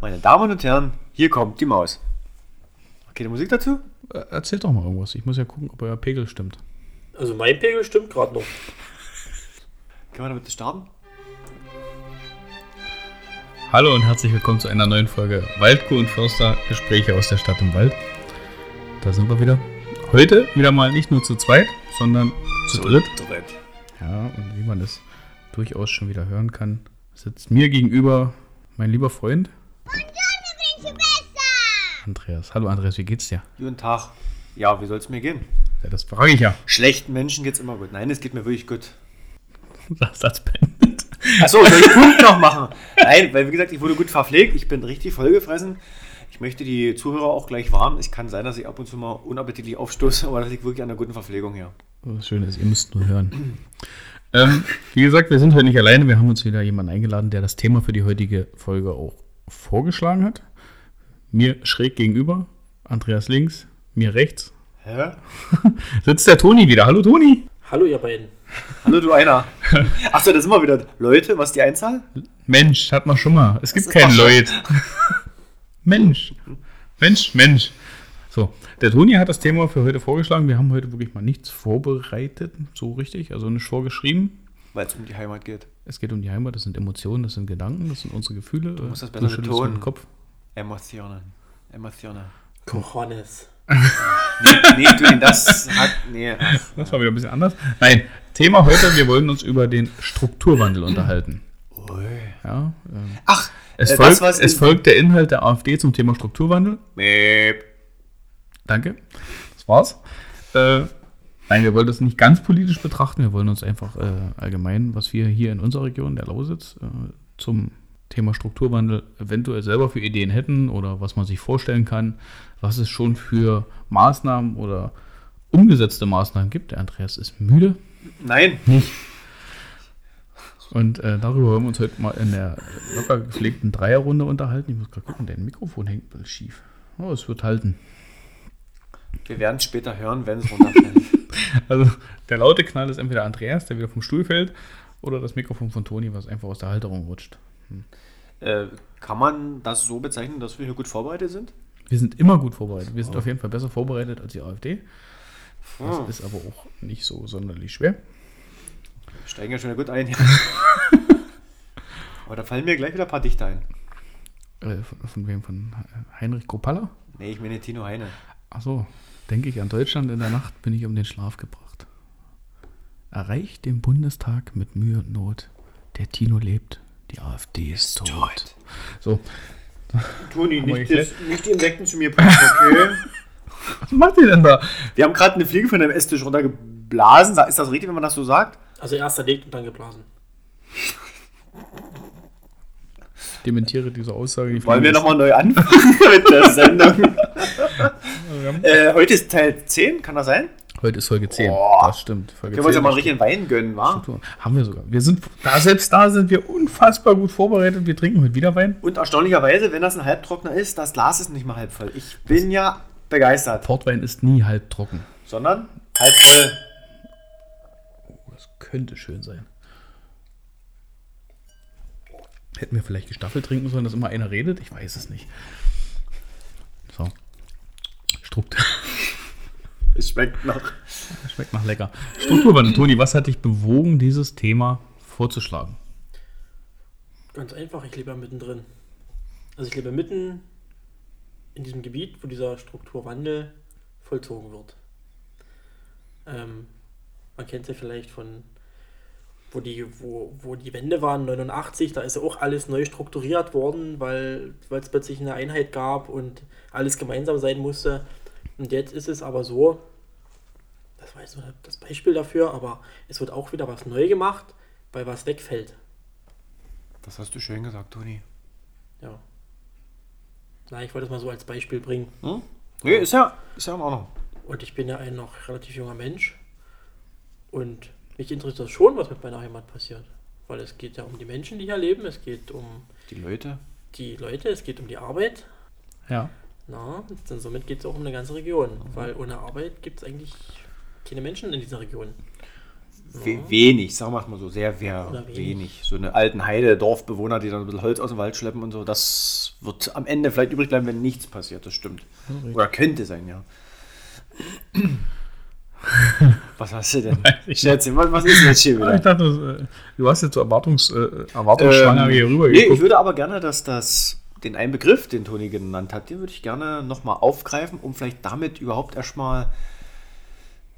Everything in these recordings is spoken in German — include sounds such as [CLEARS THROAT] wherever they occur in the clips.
Meine Damen und Herren, hier kommt die Maus. Okay, die Musik dazu? Äh, Erzählt doch mal irgendwas. Ich muss ja gucken, ob euer Pegel stimmt. Also mein Pegel stimmt gerade noch. Können wir damit starten? Hallo und herzlich willkommen zu einer neuen Folge Waldkuh und Förster Gespräche aus der Stadt im Wald. Da sind wir wieder. Heute wieder mal nicht nur zu zweit, sondern zu dritt. Dritt. Ja, und wie man es durchaus schon wieder hören kann, sitzt mir gegenüber mein lieber Freund. Andreas. Hallo Andreas, wie geht's dir? Guten Tag. Ja, wie soll es mir gehen? Ja, das frage ich ja. Schlechten Menschen geht's immer gut. Nein, es geht mir wirklich gut. [LAUGHS] Das Satz beendet. Achso, soll ich Punkt noch machen? Nein, weil wie gesagt, ich wurde gut verpflegt. Ich bin richtig vollgefressen. Ich möchte die Zuhörer auch gleich warnen. Es kann sein, dass ich ab und zu mal unappetitlich aufstoße, aber das liegt wirklich an der guten Verpflegung her. Das Schöne ist, ihr müsst nur hören. ähm, wie gesagt, wir sind heute nicht alleine. Wir haben uns wieder jemanden eingeladen, der das Thema für die heutige Folge auch vorgeschlagen hat. Mir schräg gegenüber, Andreas links, mir rechts, Hä? [LAUGHS] sitzt der Toni wieder. Hallo Toni. Hallo ihr beiden. Hallo, du einer. Achso, das sind wir wieder. Leute, was ist die Einzahl? Mensch, hat man schon mal. Es gibt doch Lloyd. [LAUGHS] Mensch. Mensch, Mensch. So, der Toni hat das Thema für heute vorgeschlagen. Wir haben heute wirklich mal nichts vorbereitet, so richtig, also nicht vorgeschrieben. Weil es um die Heimat geht. Es geht um die Heimat, das sind Emotionen, das sind Gedanken, das sind unsere Gefühle. Du musst das besser schüttelst betonen. dem Kopf. Emotionen. Emotionen. Cojones. Nee, nee, du, das hat. Nee. ach. Das war wieder ein bisschen anders. Nein, Thema heute, wir wollen uns über den Strukturwandel unterhalten. Ui. Ja, ähm, Ach, es, äh, folgt, es folgt der Inhalt der AfD zum Thema Strukturwandel. Meep. Danke. Das war's. Äh, nein, wir wollen das nicht ganz politisch betrachten. Wir wollen uns einfach äh, allgemein, was wir hier in unserer Region, der Lausitz, äh, zum Thema Strukturwandel eventuell selber für Ideen hätten oder was man sich vorstellen kann, was es schon für Maßnahmen oder umgesetzte Maßnahmen gibt. Der Andreas ist müde. Nein. Und äh, darüber wollen wir uns heute mal in der locker gepflegten Dreierrunde unterhalten. Ich muss gerade gucken, dein Mikrofon hängt ein bisschen schief. Oh, es wird halten. Wir werden es später hören, wenn es runterfällt. [LAUGHS] [LAUGHS] Also der laute Knall ist entweder Andreas, der wieder vom Stuhl fällt, oder das Mikrofon von Toni, was einfach aus der Halterung rutscht. äh, kann man das so bezeichnen, dass wir hier gut vorbereitet sind? Wir sind immer gut vorbereitet. Wir sind auf jeden Fall besser vorbereitet als die AfD. Das Hm. ist aber auch nicht so sonderlich schwer. Wir steigen ja schon gut ein. [LAUGHS] Aber da fallen mir gleich wieder ein paar Dichter ein. Äh, von, von wem? Von Heinrich Kropalla? Nee, ich meine Tino Heine. Achso, denke ich an Deutschland in der Nacht bin ich um den Schlaf gebracht. Erreicht den Bundestag mit Mühe und Not. Der Tino lebt, die AfD ist tot. So, Toni, nicht, das, nicht die Insekten zu mir bringen, okay? [LAUGHS] was macht ihr denn da? Wir haben gerade eine Fliege von dem Esstisch runtergeblasen. Ist das richtig, wenn man das so sagt? Also erst erlegt und dann geblasen. Ich dementiere diese Aussage. Die Wollen wir nochmal neu anfangen [LAUGHS] mit der Sendung? [LAUGHS] [LAUGHS] äh, heute ist Teil 10, kann das sein? Heute ist Folge 10. Boah. Das stimmt. Folge Können wir uns ja 10 mal richtig einen Wein gönnen, wa? Haben wir sogar. Wir sind da, selbst da sind wir unfassbar gut vorbereitet. Wir trinken heute wieder Wein. Und erstaunlicherweise, wenn das ein Halbtrockner ist, das Glas ist nicht mal halb voll. Ich bin ja begeistert. Portwein ist nie halb trocken. Sondern halb voll. Das könnte schön sein. Hätten wir vielleicht gestaffelt trinken sollen, dass immer einer redet? Ich weiß es nicht. Struktur. [LAUGHS] Es schmeckt noch. Schmeckt nach lecker. Strukturwandel. Toni, was hat dich bewogen, dieses Thema vorzuschlagen? Ganz einfach, ich lebe ja mittendrin. Also ich lebe mitten in diesem Gebiet, wo dieser Strukturwandel vollzogen wird. Ähm, man kennt es ja vielleicht von, wo die, wo, wo die Wände waren, 89, da ist ja auch alles neu strukturiert worden, weil weil es plötzlich eine Einheit gab und alles gemeinsam sein musste. Und jetzt ist es aber so, das war jetzt nur das Beispiel dafür, aber es wird auch wieder was neu gemacht, weil was wegfällt. Das hast du schön gesagt, Toni. Ja. Na, ich wollte es mal so als Beispiel bringen. Hm? Nee, ist ja, ist ja in Ordnung. Und ich bin ja ein noch relativ junger Mensch. Und mich interessiert das schon, was mit meiner Heimat passiert. Weil es geht ja um die Menschen, die hier leben. Es geht um Die Leute. die Leute, es geht um die Arbeit. Ja. Na, und somit geht es auch um eine ganze Region. Weil ohne Arbeit gibt es eigentlich keine Menschen in dieser Region. we wenig, sagen wir es mal so, sehr wenig. wenig. So eine alten Heide, Dorfbewohner, die dann ein bisschen Holz aus dem Wald schleppen und so, das wird am Ende vielleicht übrig bleiben, wenn nichts passiert, das stimmt. Oder könnte sein, ja. [LAUGHS] was hast du denn? ich Schätze, was, was ist denn jetzt hier Ich wieder? dachte, äh, du hast jetzt so Erwartungs, äh, erwartungsschwanger hier rüber Ähm, nee, ich würde aber gerne, dass das, den einen Begriff, den Toni genannt hat, den würde ich gerne nochmal aufgreifen, um vielleicht damit überhaupt erstmal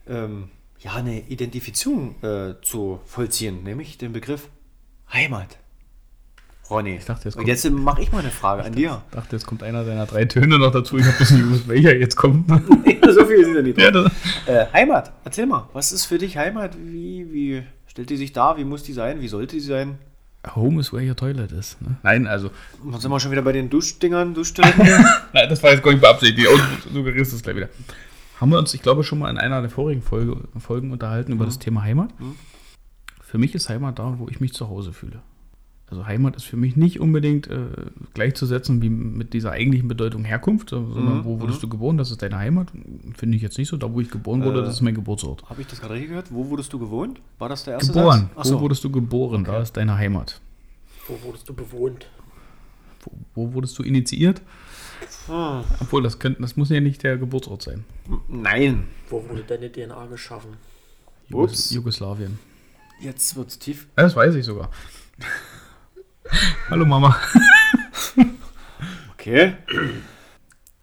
ähm, ja, eine Identifizierung äh, zu vollziehen, nämlich den Begriff Heimat. Ronny, Ich dachte, jetzt und jetzt mache ich mal eine Frage an dir. Ich dachte, jetzt kommt einer deiner drei Töne noch dazu. Ich habe das nicht gewusst, welcher jetzt kommt. [LAUGHS] so viel sind ja nicht ja, drin. das, Äh, Heimat, erzähl mal, was ist für dich Heimat? Wie, wie stellt die sich dar? Wie muss die sein? Wie sollte die sein? Home is where your toilet is. Ne? Nein, also, Dann sind wir schon wieder bei den Duschdingern, Duschstellen. [LAUGHS] nein, das war jetzt gar nicht beabsichtigt. Und du suggerierst es gleich wieder. Haben wir uns, ich glaube, schon mal in einer der vorigen Folge, Folgen unterhalten über das Thema Heimat. Für mich ist Heimat da, wo ich mich zu Hause fühle. Also Heimat ist für mich nicht unbedingt äh, gleichzusetzen wie mit dieser eigentlichen Bedeutung Herkunft, sondern wo wurdest du geboren, das ist deine Heimat. Finde ich jetzt nicht so. Da, wo ich geboren wurde, das ist mein Geburtsort. Habe ich das gerade richtig gehört? Wo wurdest du gewohnt? War das der erste Geboren. Satz? Wo wurdest du geboren? Da ist deine Heimat. Wo wurdest du bewohnt? Wo, wo wurdest du initiiert? Hm. Obwohl, das, könnte, das muss ja nicht der Geburtsort sein. Nein. Wo wurde deine DNA geschaffen? Jugos Ups. Jugoslawien. Jetzt wird's tief. Ja, Das weiß ich sogar. [LAUGHS] Hallo Mama. Okay.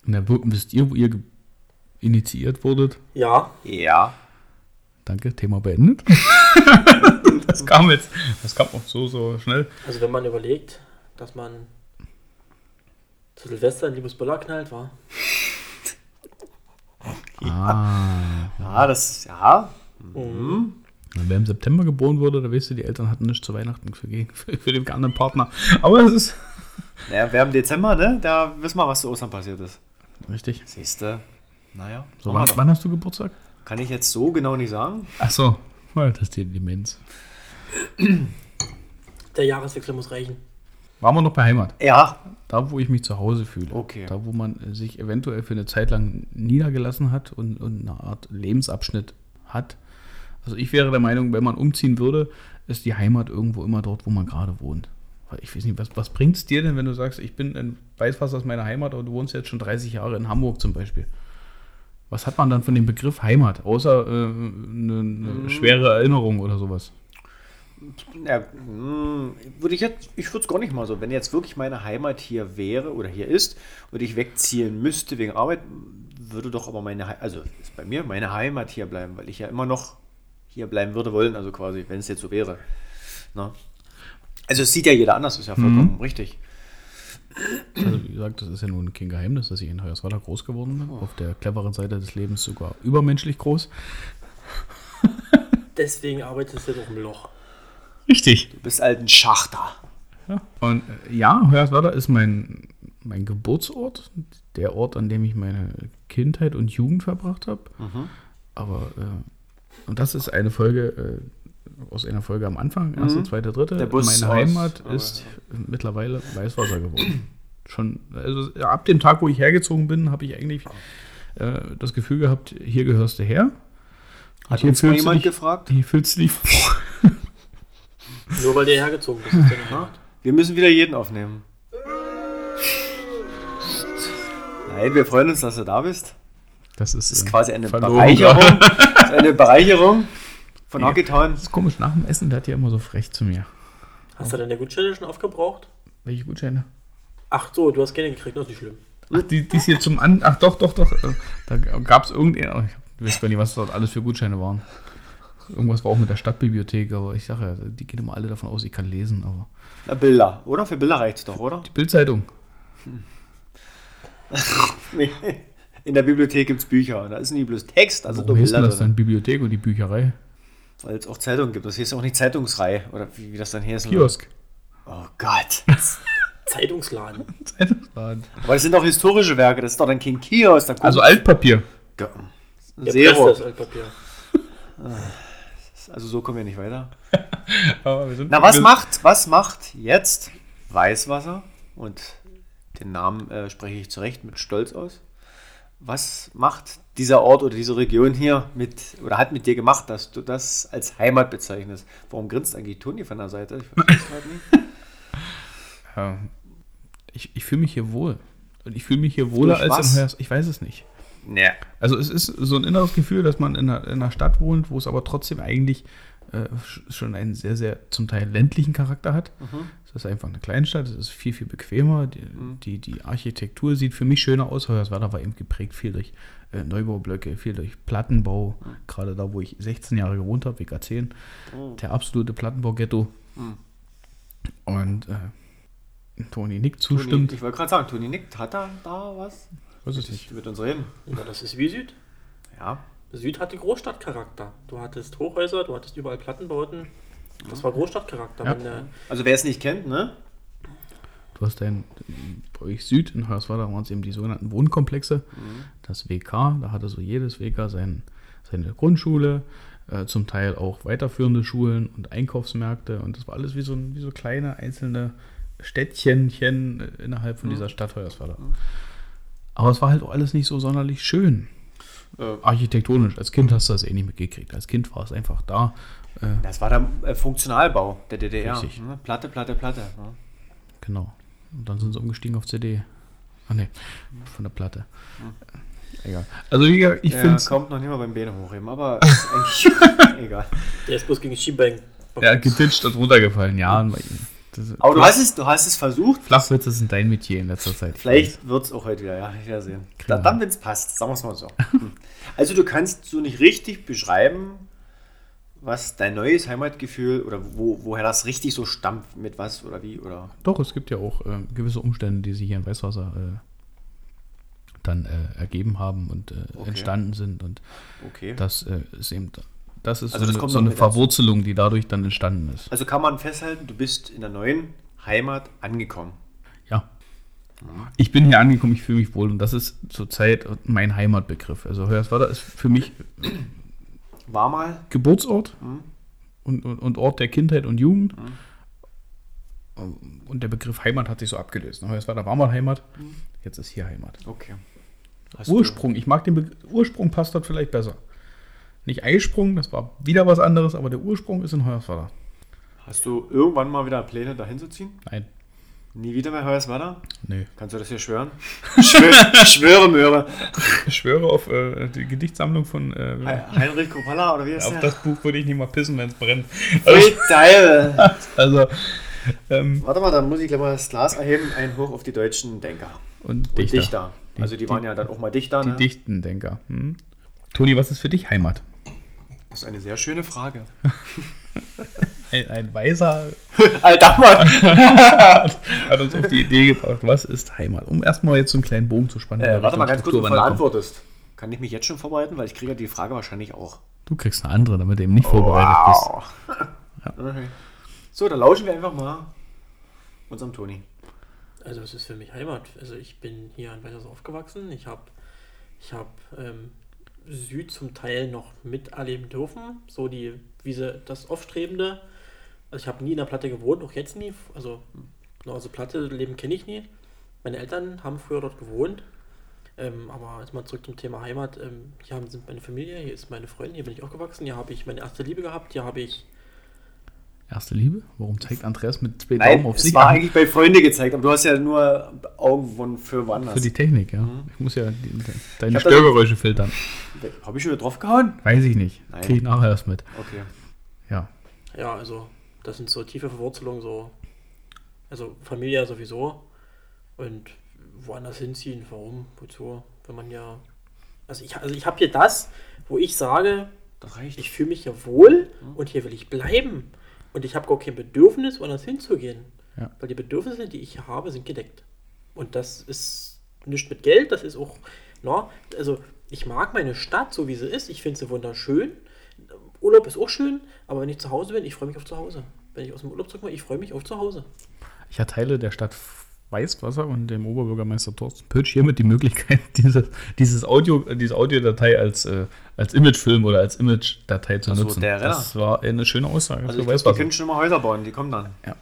Na, wo- wisst ihr, wo ihr initiiert wurdet? Ja, Ja. Danke, Thema beendet. [LAUGHS] das kam jetzt, das kam auch so, so schnell. also wenn man überlegt, dass man zu Silvester in Liebesböller knallt, war. [LAUGHS] Ah. Ja, das, ja. Mhm. Wer im September geboren wurde, da weißt du, die Eltern hatten nichts zu Weihnachten für, [LAUGHS] für, für den anderen Partner. Aber es ist. Naja, wer im Dezember, ne? Da wissen wir, was zu Ostern passiert ist. Richtig. Siehst du? Naja. So, wann, wann hast du Geburtstag? Kann ich jetzt so genau nicht sagen. Ach so. Das ist die Demenz. Der Jahreswechsel muss reichen. Waren wir noch bei Heimat? Ja. Da, wo ich mich zu Hause fühle. Okay. Da, wo man sich eventuell für eine Zeit lang niedergelassen hat und, und eine Art Lebensabschnitt hat. Also ich wäre der Meinung, wenn man umziehen würde, ist die Heimat irgendwo immer dort, wo man gerade wohnt. Weil ich weiß nicht, was, was bringt es dir denn, wenn du sagst, ich bin in Weißwasser aus meiner Heimat, aber du wohnst jetzt schon 30 Jahre in Hamburg zum Beispiel? Was hat man dann von dem Begriff Heimat, außer äh, eine, eine schwere Erinnerung oder sowas? Ja, mh, würde ich jetzt, ich würde es gar nicht mal so. Wenn jetzt wirklich meine Heimat hier wäre oder hier ist und ich wegziehen müsste wegen Arbeit, würde doch aber meine, also ist bei mir meine Heimat hier bleiben, weil ich ja immer noch hier bleiben würde wollen, also quasi, wenn es jetzt so wäre. Na? Also es sieht ja jeder anders, ist ja vollkommen richtig. Also wie gesagt, das ist ja nun kein Geheimnis, dass ich in Hoyerswerda groß geworden bin. Auf der cleveren Seite des Lebens sogar übermenschlich groß. [LAUGHS] Deswegen arbeitest du doch im Loch. Richtig. Du bist alten Schachter. Ja. Und äh, ja, Hoyerswerda ist mein, mein Geburtsort, der Ort, an dem ich meine Kindheit und Jugend verbracht habe. Aber, äh, und das ist eine Folge äh, aus einer Folge am Anfang, erste, zweite, dritte. Der Bus meine aus- Heimat aber- ist mittlerweile Weißwasser geworden. Schon, also ab dem Tag, wo ich hergezogen bin, habe ich eigentlich äh, das Gefühl gehabt, hier gehörst du her. Hat hier uns mal jemand dich- gefragt? Hier fühlst du dich Nur weil der hergezogen bist, ist deine Heimat. Wir müssen wieder jeden aufnehmen. Nein, wir freuen uns, dass du da bist. Das ist, Das ist äh, quasi eine verloren Bereicherung. gerade. Das ist eine Bereicherung von Ja. Hockeytown. Das ist komisch, nach dem Essen, der hat ja immer so frech zu mir. Hast du deine Gutscheine schon aufgebraucht? Welche Gutscheine? Ach so, du hast keine gekriegt, das ist nicht schlimm. Ach, die, die ist hier zum An. Ach doch, doch, doch. äh, Da gab es irgendeinen. Ich weiß gar nicht, was dort alles für Gutscheine waren. Irgendwas war auch mit der Stadtbibliothek, aber ich sage ja, die gehen immer alle davon aus, ich kann lesen. Aber Na, Bilder, oder? Für Bilder reicht es doch, oder? die Bildzeitung. [LAUGHS] Nee. In der Bibliothek gibt es Bücher. und Da ist nicht bloß Text, also Warum heißt denn das dann Bibliothek und die Bücherei? Weil es auch Zeitungen gibt. Das heißt auch nicht Zeitungsreihe. Oder wie, wie das dann heißt. Kiosk. Oh Gott. [LAUGHS] Zeitungsladen. Zeitungsladen. Aber das sind doch historische Werke. Das ist doch dann kein Kiosk. Da Also Altpapier. Ja. Zero. Ist Altpapier. Also so kommen wir nicht weiter. [LAUGHS] Aber wir sind, Na, was macht, was macht jetzt Weißwasser? Und den Namen äh, spreche ich zu Recht mit Stolz aus. Was macht dieser Ort oder diese Region hier mit, oder hat mit dir gemacht, dass du das als Heimat bezeichnest? Warum grinst eigentlich Toni von der Seite? Ich verstehe es gerade [LAUGHS] nicht. Ja. Ich, ich fühle mich hier wohl. Und ich fühle mich hier wohler als was? in Hörs. Ich weiß es nicht. Nee. Also es ist so ein inneres Gefühl, dass man in einer, in einer Stadt wohnt, wo es aber trotzdem eigentlich äh, sch- schon einen sehr, sehr zum Teil ländlichen Charakter hat. Mhm. Es ist einfach eine Kleinstadt, es ist viel, viel bequemer. Die, die, die Architektur sieht für mich schöner aus. Hoyerswerda war eben geprägt viel durch äh, Neubaublöcke, viel durch Plattenbau. Gerade da, wo ich 16 Jahre gewohnt habe, WK 10. Der absolute Plattenbau-Ghetto. Mhm. Und äh, Toni nickt Toni, zustimmt. ich wollte gerade sagen, Toni nickt, hat er da was? weiß es nicht. Mit uns reden. Ja, das ist wie Süd. Ja. Süd hatte Großstadtcharakter. Du hattest Hochhäuser, du hattest überall Plattenbauten. Das war Großstadtcharakter. Ja. Wenn, Also wer es nicht kennt, ne? Du hast dein, bei euch Süd in Hoyerswerda waren es eben die sogenannten Wohnkomplexe. Das WK, da hatte so jedes WK sein, seine Grundschule, äh, zum Teil auch weiterführende Schulen und Einkaufsmärkte. Und das war alles wie so, ein- wie so kleine einzelne Städtchenchen äh, innerhalb von dieser Stadt Hoyerswerda. Aber es war halt auch alles nicht so sonderlich schön. Äh, Architektonisch. Als Kind hast du das eh nicht mitgekriegt. Als Kind war es einfach da. Äh, Das war der äh, Funktionalbau der DDR. Richtig. Ne? Platte, Platte, Platte. Ne? Genau. Und dann sind sie umgestiegen auf CD. Ach nee, von der Platte. Egal. Also gesagt, ich Der finde es kommt noch nicht mal beim Beine hochheben, aber [LAUGHS] ist eigentlich [LAUGHS] egal. der ist bloß gegen Schienbein. ja, getitscht und runtergefallen. Ja, und bei ihm. Das, Aber du hast es, du hast es versucht. Flachwitze sind dein Metier in letzter Zeit. Vielleicht wird es auch heute wieder, ja, ich werde sehen. Wir dann, wenn es passt, sagen wir es mal so. Hm. Also du kannst so nicht richtig beschreiben, was dein neues Heimatgefühl oder wo, woher das richtig so stammt, mit was oder wie oder. Doch, es gibt ja auch äh, gewisse Umstände, die sich hier in Weißwasser äh, dann äh, ergeben haben und äh, Okay. entstanden sind. Und Okay. das äh, ist eben, das ist Also so, das eine, so eine. Verwurzelung, die dadurch dann entstanden ist. Also kann man festhalten, du bist in der neuen Heimat angekommen. Ja. Ich bin hier angekommen, ich fühle mich wohl und das ist zurzeit mein Heimatbegriff. Also Hoyerswerda ist für mich War mal. Geburtsort Mhm. und, und, und Ort der Kindheit und Jugend. Und der Begriff Heimat hat sich so abgelöst. Hoyerswerda war mal Heimat, jetzt ist hier Heimat. Okay. Hast Ursprung, ich mag den Begriff, Ursprung passt dort vielleicht besser. Nicht Eisprung, das war wieder was anderes, aber der Ursprung ist in Hoyerswerda. Hast du irgendwann mal wieder Pläne dahin zu ziehen? Nein, Nie wieder bei Hoyerswerda? nee. Kannst du das hier schwören? [LAUGHS] Schwör, schwöre, Möhre. Ich schwöre auf äh, die Gedichtsammlung von äh, Heinrich Kopalla oder wie ist auf der? das Buch würde ich nicht mal pissen, wenn es brennt. Ui, geil. [LAUGHS] Also, ähm, Warte mal, dann muss ich gleich mal das Glas erheben. Ein Hoch auf die deutschen Denker. und Und Dichter. Dichter. Also die waren ja dann auch mal Dichter. Die Ne? dichten Denker. Hm? Toni, was ist für dich Heimat? Das ist eine sehr schöne Frage. [LAUGHS] Ein, ein weiser [LAUGHS] Alter Mann. [LAUGHS] hat uns auf die Idee gebracht, was ist Heimat? Um erstmal jetzt so einen kleinen Bogen zu spannen. Äh, warte mal ganz kurz, bevor du antwortest. Kann ich mich jetzt schon vorbereiten? Weil ich kriege ja die Frage wahrscheinlich auch. Du kriegst eine andere, damit du eben nicht vorbereitet bist. Okay. So, dann lauschen wir einfach mal unserem Toni. Also es ist für mich Heimat. Also ich bin hier in Weißers aufgewachsen. Ich habe ich hab, ähm, Süd zum Teil noch miterleben dürfen. So die, wie sie das Aufstrebende. Also ich habe nie in der Platte gewohnt, auch jetzt nie. Also, na, also Platte leben kenne ich nie. Meine Eltern haben früher dort gewohnt. Ähm, aber jetzt mal zurück zum Thema Heimat. Ähm, hier haben, sind meine Familie, hier ist meine Freundin, hier bin ich aufgewachsen, hier habe ich meine erste Liebe gehabt, hier habe ich Erste Liebe? Warum zeigt Andreas mit zwei Nein, Daumen auf es sich war an? eigentlich bei Freunde gezeigt, aber du hast ja nur Augen für woanders. Für die Technik, ja. Ich muss ja die, deine hab das- Störgeräusche filtern. Habe ich schon wieder draufgehauen? Weiß ich nicht. Nein. Kriege ich nachher erst mit. Okay. Ja. Ja, also das sind so tiefe Verwurzelungen, so, also Familie sowieso und woanders hinziehen, warum, wozu, wenn man ja, also ich, also ich habe hier das, wo ich sage, Das reicht. ich fühle mich hier wohl und hier will ich bleiben und ich habe gar kein Bedürfnis, woanders hinzugehen, Ja. weil die Bedürfnisse, die ich hier habe, sind gedeckt und das ist nicht mit Geld, das ist auch, na, also ich mag meine Stadt, so wie sie ist, ich finde sie wunderschön, Urlaub ist auch schön, aber wenn ich zu Hause bin, ich freue mich auf zu Hause. Wenn ich aus dem Urlaub zurückkomme, ich freue mich auf zu Hause. Ich erteile der Stadt Weißwasser und dem Oberbürgermeister Thorsten Pötsch hiermit die Möglichkeit, [LAUGHS] dieses, dieses Audio, diese Audiodatei als, äh, als Imagefilm oder als Image-Datei zu Ach so, nutzen. der das war eine schöne Aussage Also glaub, die können schon mal Häuser bauen, die kommen dann. Ja.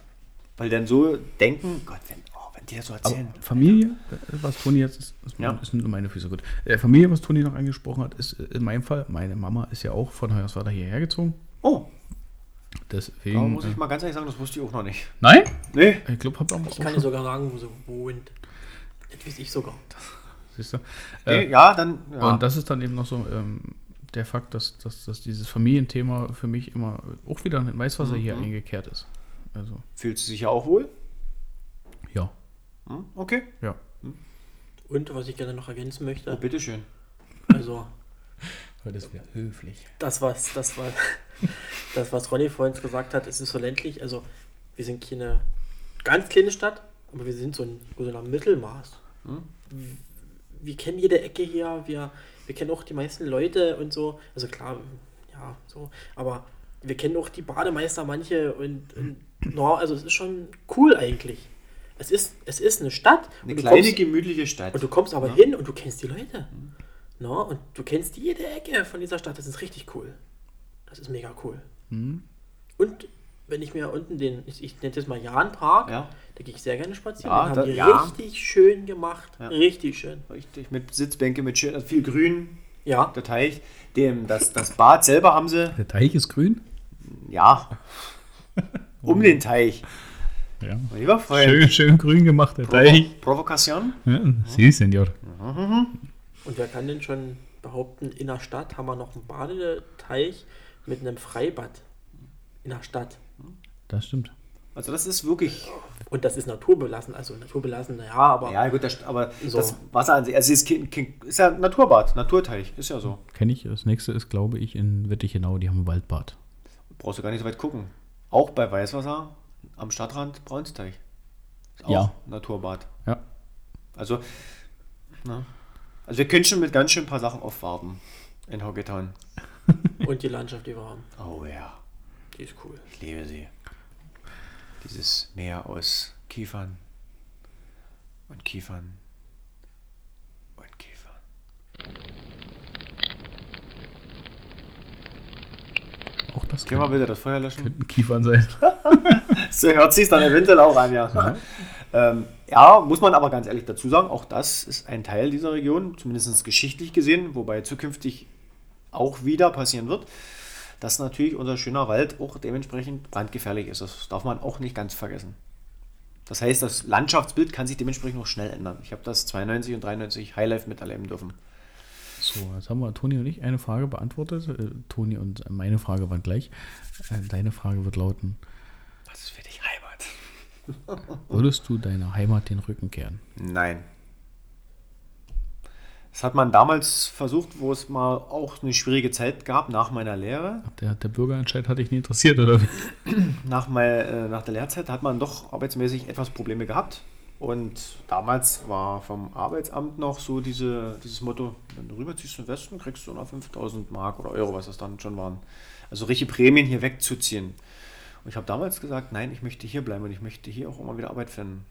Weil dann so denken, Gott, wenn, oh, wenn die das so Aber erzählen? Familie, äh, was Toni jetzt ist, ist, Ja. ist nur meine Füße gut. Äh, Familie, was Toni noch angesprochen hat, ist äh, in meinem Fall, meine Mama ist ja auch von Hoyerswerda hierher gezogen. Oh, Deswegen. muss ich äh, mal ganz ehrlich sagen, das wusste ich auch noch nicht. nein? Nee. Ich glaube, hab auch, Ich kann dir sogar sagen, wo sie wohnt. Das weiß ich sogar. Siehst du? nee Äh, ja, dann. Ja. Und das ist dann eben noch so ähm, der Fakt, dass, dass, dass dieses Familienthema für mich immer auch wieder in Weißwasser hier Mhm. eingekehrt ist. Also, Fühlst du dich ja auch wohl? ja. Hm? Okay. Ja. Und was ich gerne noch ergänzen Oh, möchte, bitteschön. also Weil das wäre höflich. das, was, das, was, das, was Ronny vorhin gesagt hat, es ist so ländlich. Also wir sind keine ganz kleine Stadt, aber wir sind so ein, so ein Mittelmaß. Hm? Wir kennen jede Ecke hier, wir, wir kennen auch die meisten Leute und so. Also klar, ja, so. Aber wir kennen auch die Bademeister manche und, und no, also es ist schon cool eigentlich. Es ist, es ist eine Stadt. Eine kleine, kommst- gemütliche Stadt. und du kommst aber Ja. hin und du kennst die Leute. No, und du kennst jede Ecke von dieser Stadt. Das ist richtig cool. Das ist mega cool. Hm? Und wenn ich mir unten den, ich, ich nenne das mal Jahnpark, Ja, da gehe ich sehr gerne spazieren. Ja, den haben da- die ja. richtig schön gemacht. Ja. Richtig schön. richtig. Mit Sitzbänke, mit schön, also viel Grün, Ja. der Teich. Dem, das, das Bad selber haben sie, Der Teich ist grün? ja, [LAUGHS] um den Teich. Ja. Lieber Freund. Schön, schön grün gemacht, der Teich. Provo Provokation? Ja, Sie, Senor. Und wer kann denn schon behaupten, in der Stadt haben wir noch einen Badeteich mit einem Freibad. In der Stadt. Das stimmt. Also das ist wirklich, Und das ist naturbelassen. Also naturbelassen, naja, aber ja gut, das, aber So. das Wasser an sich, also es ist, ist ja ein Naturbad, Naturteich, ist ja so. Kenne ich. Das nächste ist, glaube ich, in Wittichenau. Die haben ein Waldbad. Brauchst du gar nicht so weit gucken. Auch bei Weißwasser am Stadtrand Braunsteich. Ist auch Ja. Naturbad. Ja. Also, na, also wir können schon mit ganz schön ein paar Sachen aufwarten in Hockeytown. [LAUGHS] und die Landschaft, die wir haben, Oh ja, die ist cool. ich liebe sie. Dieses Meer aus Kiefern und Kiefern und Kiefern. Auch das Können wir bitte das Feuer löschen? könnten Kiefern sein. [LAUGHS] So hört sich dann eventuell auch an, ja. Ähm, ja, muss man aber ganz ehrlich dazu sagen, auch das ist ein Teil dieser Region, zumindest geschichtlich gesehen, wobei zukünftig auch wieder passieren wird, dass natürlich unser schöner Wald auch dementsprechend brandgefährlich ist. Das darf man auch nicht ganz vergessen. Das heißt, das Landschaftsbild kann sich dementsprechend noch schnell ändern. Ich habe das 92 und 93 Highlife miterleben dürfen. So, jetzt haben wir Toni und ich eine Frage beantwortet. Äh, Toni und meine Frage waren gleich. Äh, deine Frage wird lauten: Was ist für dich Heimat? Würdest du deiner Heimat den Rücken kehren? Nein. Das hat man damals versucht, wo es mal auch eine schwierige Zeit gab nach meiner Lehre. Der, der Bürgerentscheid hat dich nie interessiert, oder? [CLEARS THROAT] Nach, mein, äh, nach der Lehrzeit hat man doch arbeitsmäßig etwas Probleme gehabt. Und damals war vom Arbeitsamt noch so diese, dieses Motto, wenn du rüberziehst zum Westen, kriegst du noch 5000 Mark oder Euro, was das dann schon waren. Also richtige Prämien hier wegzuziehen. Und ich habe damals gesagt, nein, ich möchte hier bleiben und ich möchte hier auch immer wieder Arbeit finden.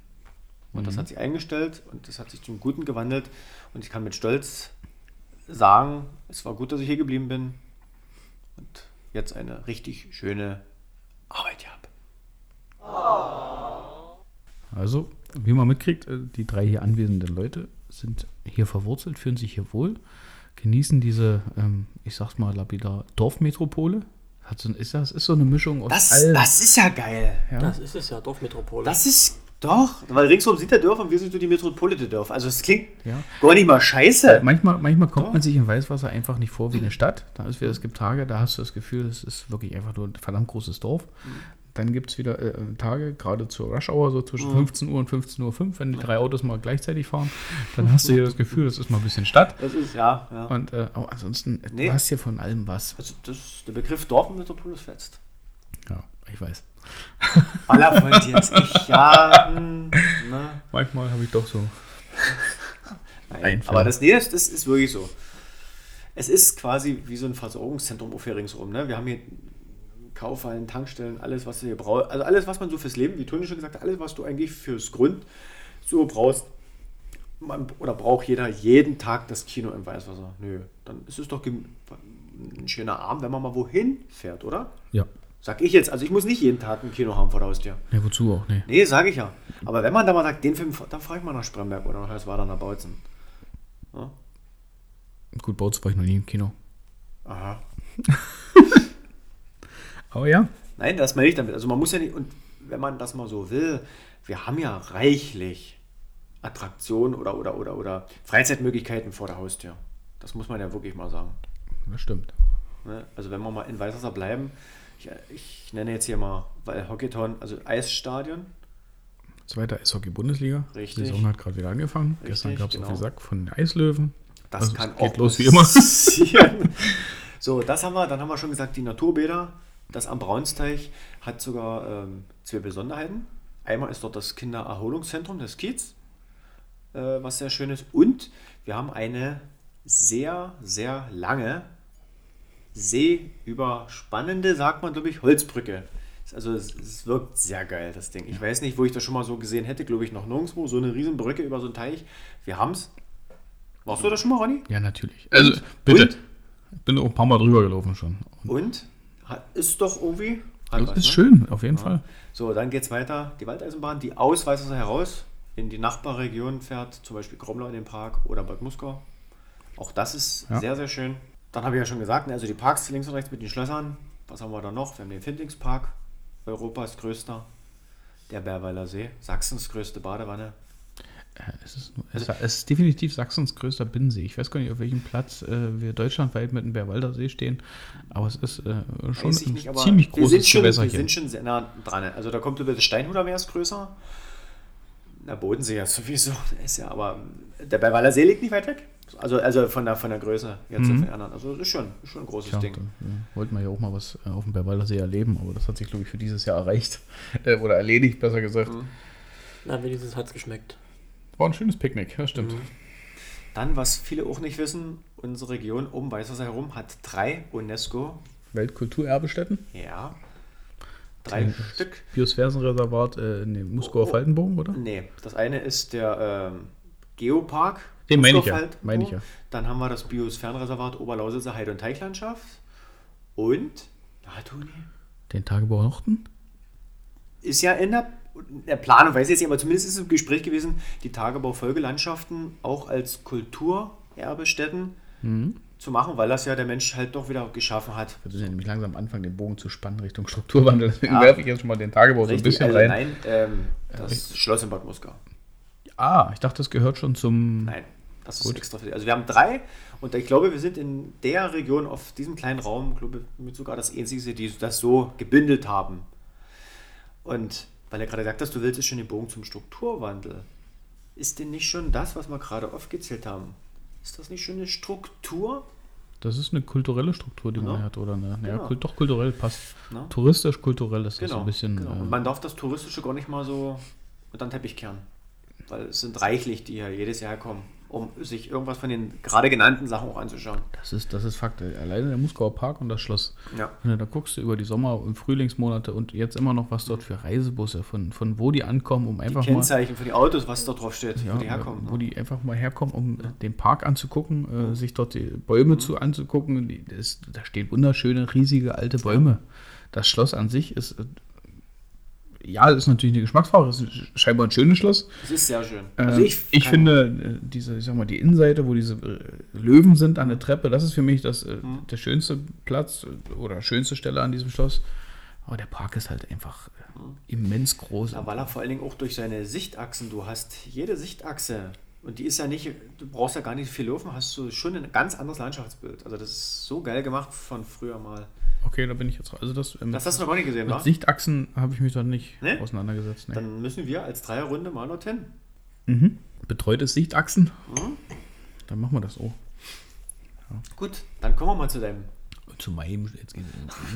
Und das hat sich eingestellt und das hat sich zum Guten gewandelt. Und ich kann mit Stolz sagen, es war gut, dass ich hier geblieben bin und jetzt eine richtig schöne Arbeit hier habe. Also, wie man mitkriegt, äh, die drei hier anwesenden Leute sind hier verwurzelt, fühlen sich hier wohl, genießen diese, ähm, ich sag's mal lapidar, Dorfmetropole. Hat so, ist das ist so eine Mischung aus Das, allem. das ist ja geil. ja. Das ist es ja, Dorfmetropole. Das ist doch, weil ringsherum sind der Dörfer und wir sind so die Metropole der Dörfer. Also es klingt Ja. gar nicht mal scheiße. Manchmal, manchmal kommt man sich in Weißwasser einfach nicht vor wie eine Stadt. Da ist wieder, es gibt Tage, da hast du das Gefühl, es ist wirklich einfach nur ein verdammt großes Dorf. Dann gibt es wieder äh, Tage, gerade zur Rush Hour, so zwischen 15 Uhr und 15.05 Uhr, wenn die drei Autos mal gleichzeitig fahren, dann hast du hier das Gefühl, das ist mal ein bisschen Stadt. Das ist, ja, ja. Und äh, aber ansonsten, Nee. du hast hier von allem was. Also das, der Begriff Dorf und Metropole ist fetzt. Ja, ich weiß. Aller Freund jetzt ich, ja, hm, ne. Manchmal habe ich doch so. Nein, Einfälle. aber das, nee, das, das ist wirklich so. Es ist quasi wie so ein Versorgungszentrum auf hier ringsrum. Ne? Wir haben hier Kaufhallen, Tankstellen, alles, was du hier brauchst. Also alles, was man so fürs Leben, wie Toni schon gesagt hat, alles, was du eigentlich fürs Grund so brauchst. Man, oder braucht jeder jeden Tag das Kino im Weißwasser? Nö, dann ist es doch ein schöner Abend, wenn man mal wohin fährt, oder? Ja. Sag ich jetzt. Also ich muss nicht jeden Tag ein Kino haben vor der Haustür. Ja, wozu auch? Nee. Nee, sage ich ja. Aber wenn man da mal sagt, den Film, dann fahre ich mal nach Spremberg oder nach Herswader nach Bautzen. Ja? Gut, Bautz war ich noch nie im Kino. Aha. [LAUGHS] Aber ja. Nein, das meine ich damit. Also man muss ja nicht, und wenn man das mal so will, wir haben ja reichlich Attraktionen oder, oder, oder, oder Freizeitmöglichkeiten vor der Haustür. Das muss man ja wirklich mal sagen. Das stimmt. Ne? Also wenn wir mal in Weißwasser bleiben, ich, ich nenne jetzt hier mal, weil Hockeytown, also Eisstadion, Zweiter Eishockey-Bundesliga. Richtig. Die Saison hat gerade wieder angefangen. Richtig, Gestern gab es genau. auf den Sack von den Eislöwen. das Also, kann geht auch los wie immer. passieren. so, das haben wir, dann haben wir schon gesagt, die Naturbäder, das am Braunsteich hat sogar ähm, zwei Besonderheiten. Einmal ist dort das Kindererholungszentrum des Kiez, äh, was sehr schön ist. Und wir haben eine sehr, sehr lange, seeüberspannende, sagt man, glaube ich, Holzbrücke. Also es, es wirkt sehr geil, das Ding. Ich weiß nicht, wo ich das schon mal so gesehen hätte, glaube ich, noch nirgendwo. So eine riesen Brücke über so einen Teich. Wir haben es. Warst du das schon mal, Ronny? Ja, natürlich. Also, bitte. Und? Ich bin auch ein paar Mal drüber gelaufen schon. Und? Ist doch irgendwie. Das was, ist ne? schön, auf jeden Fall. So, dann geht es weiter. Die Waldeisenbahn, die aus Weißwasser heraus in die Nachbarregion fährt, zum Beispiel Gromlau in den Park oder Bad Muskau. Auch das ist Ja. sehr, sehr schön. Dann habe ich ja schon gesagt, ne, also die Parks links und rechts mit den Schlössern. Was haben wir da noch? Wir haben den Findlingspark, Europas größter. Der Bärweiler See, Sachsens größte Badewanne. Äh, Es ist, es, ist definitiv Sachsens größter Binnensee. Ich weiß gar nicht, auf welchem Platz äh, wir deutschlandweit mit dem Bärwalder See stehen, aber es ist äh, schon ein nicht, ziemlich wir großes schon, Gewässer Wir hier. sind schon sehr nah dran. Also da kommt über das Steinhuder Meer ist größer. Der Bodensee ja sowieso. [LAUGHS] Ist ja, aber der Bärweiler See liegt nicht weit weg. Also, also von, der, von der Größe jetzt Mhm. von den anderen. Also das ist schon, ist schon ein großes Tja, Ding. da äh, wollten wir ja auch mal was äh, auf dem Bärwalder See erleben, aber das hat sich, glaube ich, für dieses Jahr erreicht. [LAUGHS] Äh, oder erledigt, besser gesagt. Mhm. Na, wenigstens hat's geschmeckt. War ein schönes Picknick, das stimmt. Mhm. Dann, was viele auch nicht wissen, unsere Region um Weißwasser herum hat drei UNESCO, Weltkulturerbestätten. ja, drei Mhm. Stück. Biosphärenreservat äh, in dem Muskauer Oh, oh. Faltenbogen, oder? Nee, das eine ist der ähm, Geopark. Den meine ich ja, meine ich ja. Dann haben wir das Biosphärenreservat Oberlausitzer Heide- und Teichlandschaft. Und, na Toni, Den Tagebau Nochten? ist ja in der, in der Planung, weiß ich jetzt nicht, aber zumindest ist es im Gespräch gewesen, die Tagebau-Folgelandschaften auch als Kulturerbestätten Mhm. zu machen, weil das ja der Mensch halt doch wieder geschaffen hat. Wir sind ja nämlich langsam anfangen, den Bogen zu spannen Richtung Strukturwandel. Deswegen Ja. werfe ich jetzt schon mal den Tagebau so ein Richtig, bisschen also rein. nein, ähm, das Schloss in Bad Muskau. Ah, ich dachte, das gehört schon zum. Nein, das ist Gut. extra für die. Also wir haben drei und ich glaube, wir sind in der Region, auf diesem kleinen Raum, glaube ich, mit sogar das einzige, die das so gebündelt haben. Und weil er gerade gesagt hast, du willst es schon den Bogen zum Strukturwandel. Ist denn nicht schon das, was wir gerade aufgezählt haben? Ist das nicht schon eine Struktur? Das ist eine kulturelle Struktur, die man Ja. hat, oder eine. Ja, Genau. kult- doch kulturell passt. Ne? Touristisch, kulturell ist das so Genau. ein bisschen. genau. Und Äh, man darf das Touristische gar nicht mal so unter den Teppich kehren. Weil es sind reichlich, die hier jedes Jahr kommen, um sich irgendwas von den gerade genannten Sachen auch anzuschauen. das, ist, das ist Fakt. Alleine der Muskauer Park und das Schloss. Ja. Wenn du da guckst du über die Sommer- und Frühlingsmonate und jetzt immer noch, was dort für Reisebusse, von, von wo die ankommen, um Die einfach mal. Kennzeichen für die Autos, was da drauf steht, Ja, wo die herkommen. wo ne? die einfach mal herkommen, um äh, den Park anzugucken, äh, sich dort die Bäume zu anzugucken. Die, das, da stehen wunderschöne, riesige alte Bäume. Das Schloss an sich ist, ja, ist natürlich eine Geschmacksfrage. Es ist scheinbar ein schönes Schloss. Das ist sehr schön. Ähm, Also ich ich, finde, äh, diese, ich sag mal, die Innenseite, wo diese äh, Löwen sind an der Treppe, das ist für mich das, äh, Mhm. der schönste Platz oder schönste Stelle an diesem Schloss. Aber der Park ist halt einfach äh, immens groß. Ja, weil er vor allen Dingen auch durch seine Sichtachsen, du hast jede Sichtachse und die ist ja nicht, du brauchst ja gar nicht viel laufen, hast du schon ein ganz anderes Landschaftsbild. Also das ist so geil gemacht von früher mal. Okay, da bin ich jetzt. Also das, ähm, Das hast du noch gar nicht gesehen, mit wa? Sichtachsen habe ich mich dann nicht Nee? auseinandergesetzt. Nee. Dann müssen wir als Dreierrunde mal dorthin. Mhm. Betreutes Sichtachsen? Mhm. Dann machen wir das so. Gut, dann kommen wir mal zu deinem, Zu meinem, jetzt geht's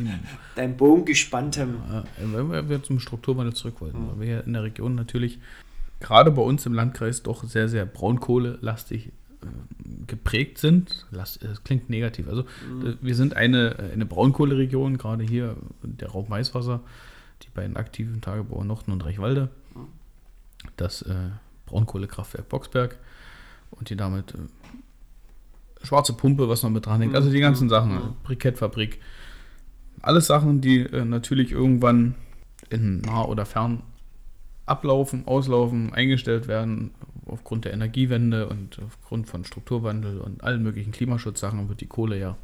[LAUGHS] deinem bogengespanntem. Ja, wenn wir wieder zum Strukturwandel zurück wollten, weil wir hier in der Region natürlich gerade bei uns im Landkreis doch sehr, sehr braunkohlelastig äh, geprägt sind. Das klingt negativ. Also äh, wir sind eine, äh, eine Braunkohleregion, gerade hier der Raum Maiswasser, die beiden aktiven Tagebauer Nochten und Reichwalde, das äh, Braunkohlekraftwerk Boxberg und die damit äh, schwarze Pumpe, was noch mit dran hängt. Also die ganzen Sachen, Brikettfabrik. Alles Sachen, die äh, natürlich irgendwann in nah oder fern ablaufen, auslaufen, eingestellt werden. Aufgrund der Energiewende und aufgrund von Strukturwandel und allen möglichen Klimaschutzsachen wird die Kohle ja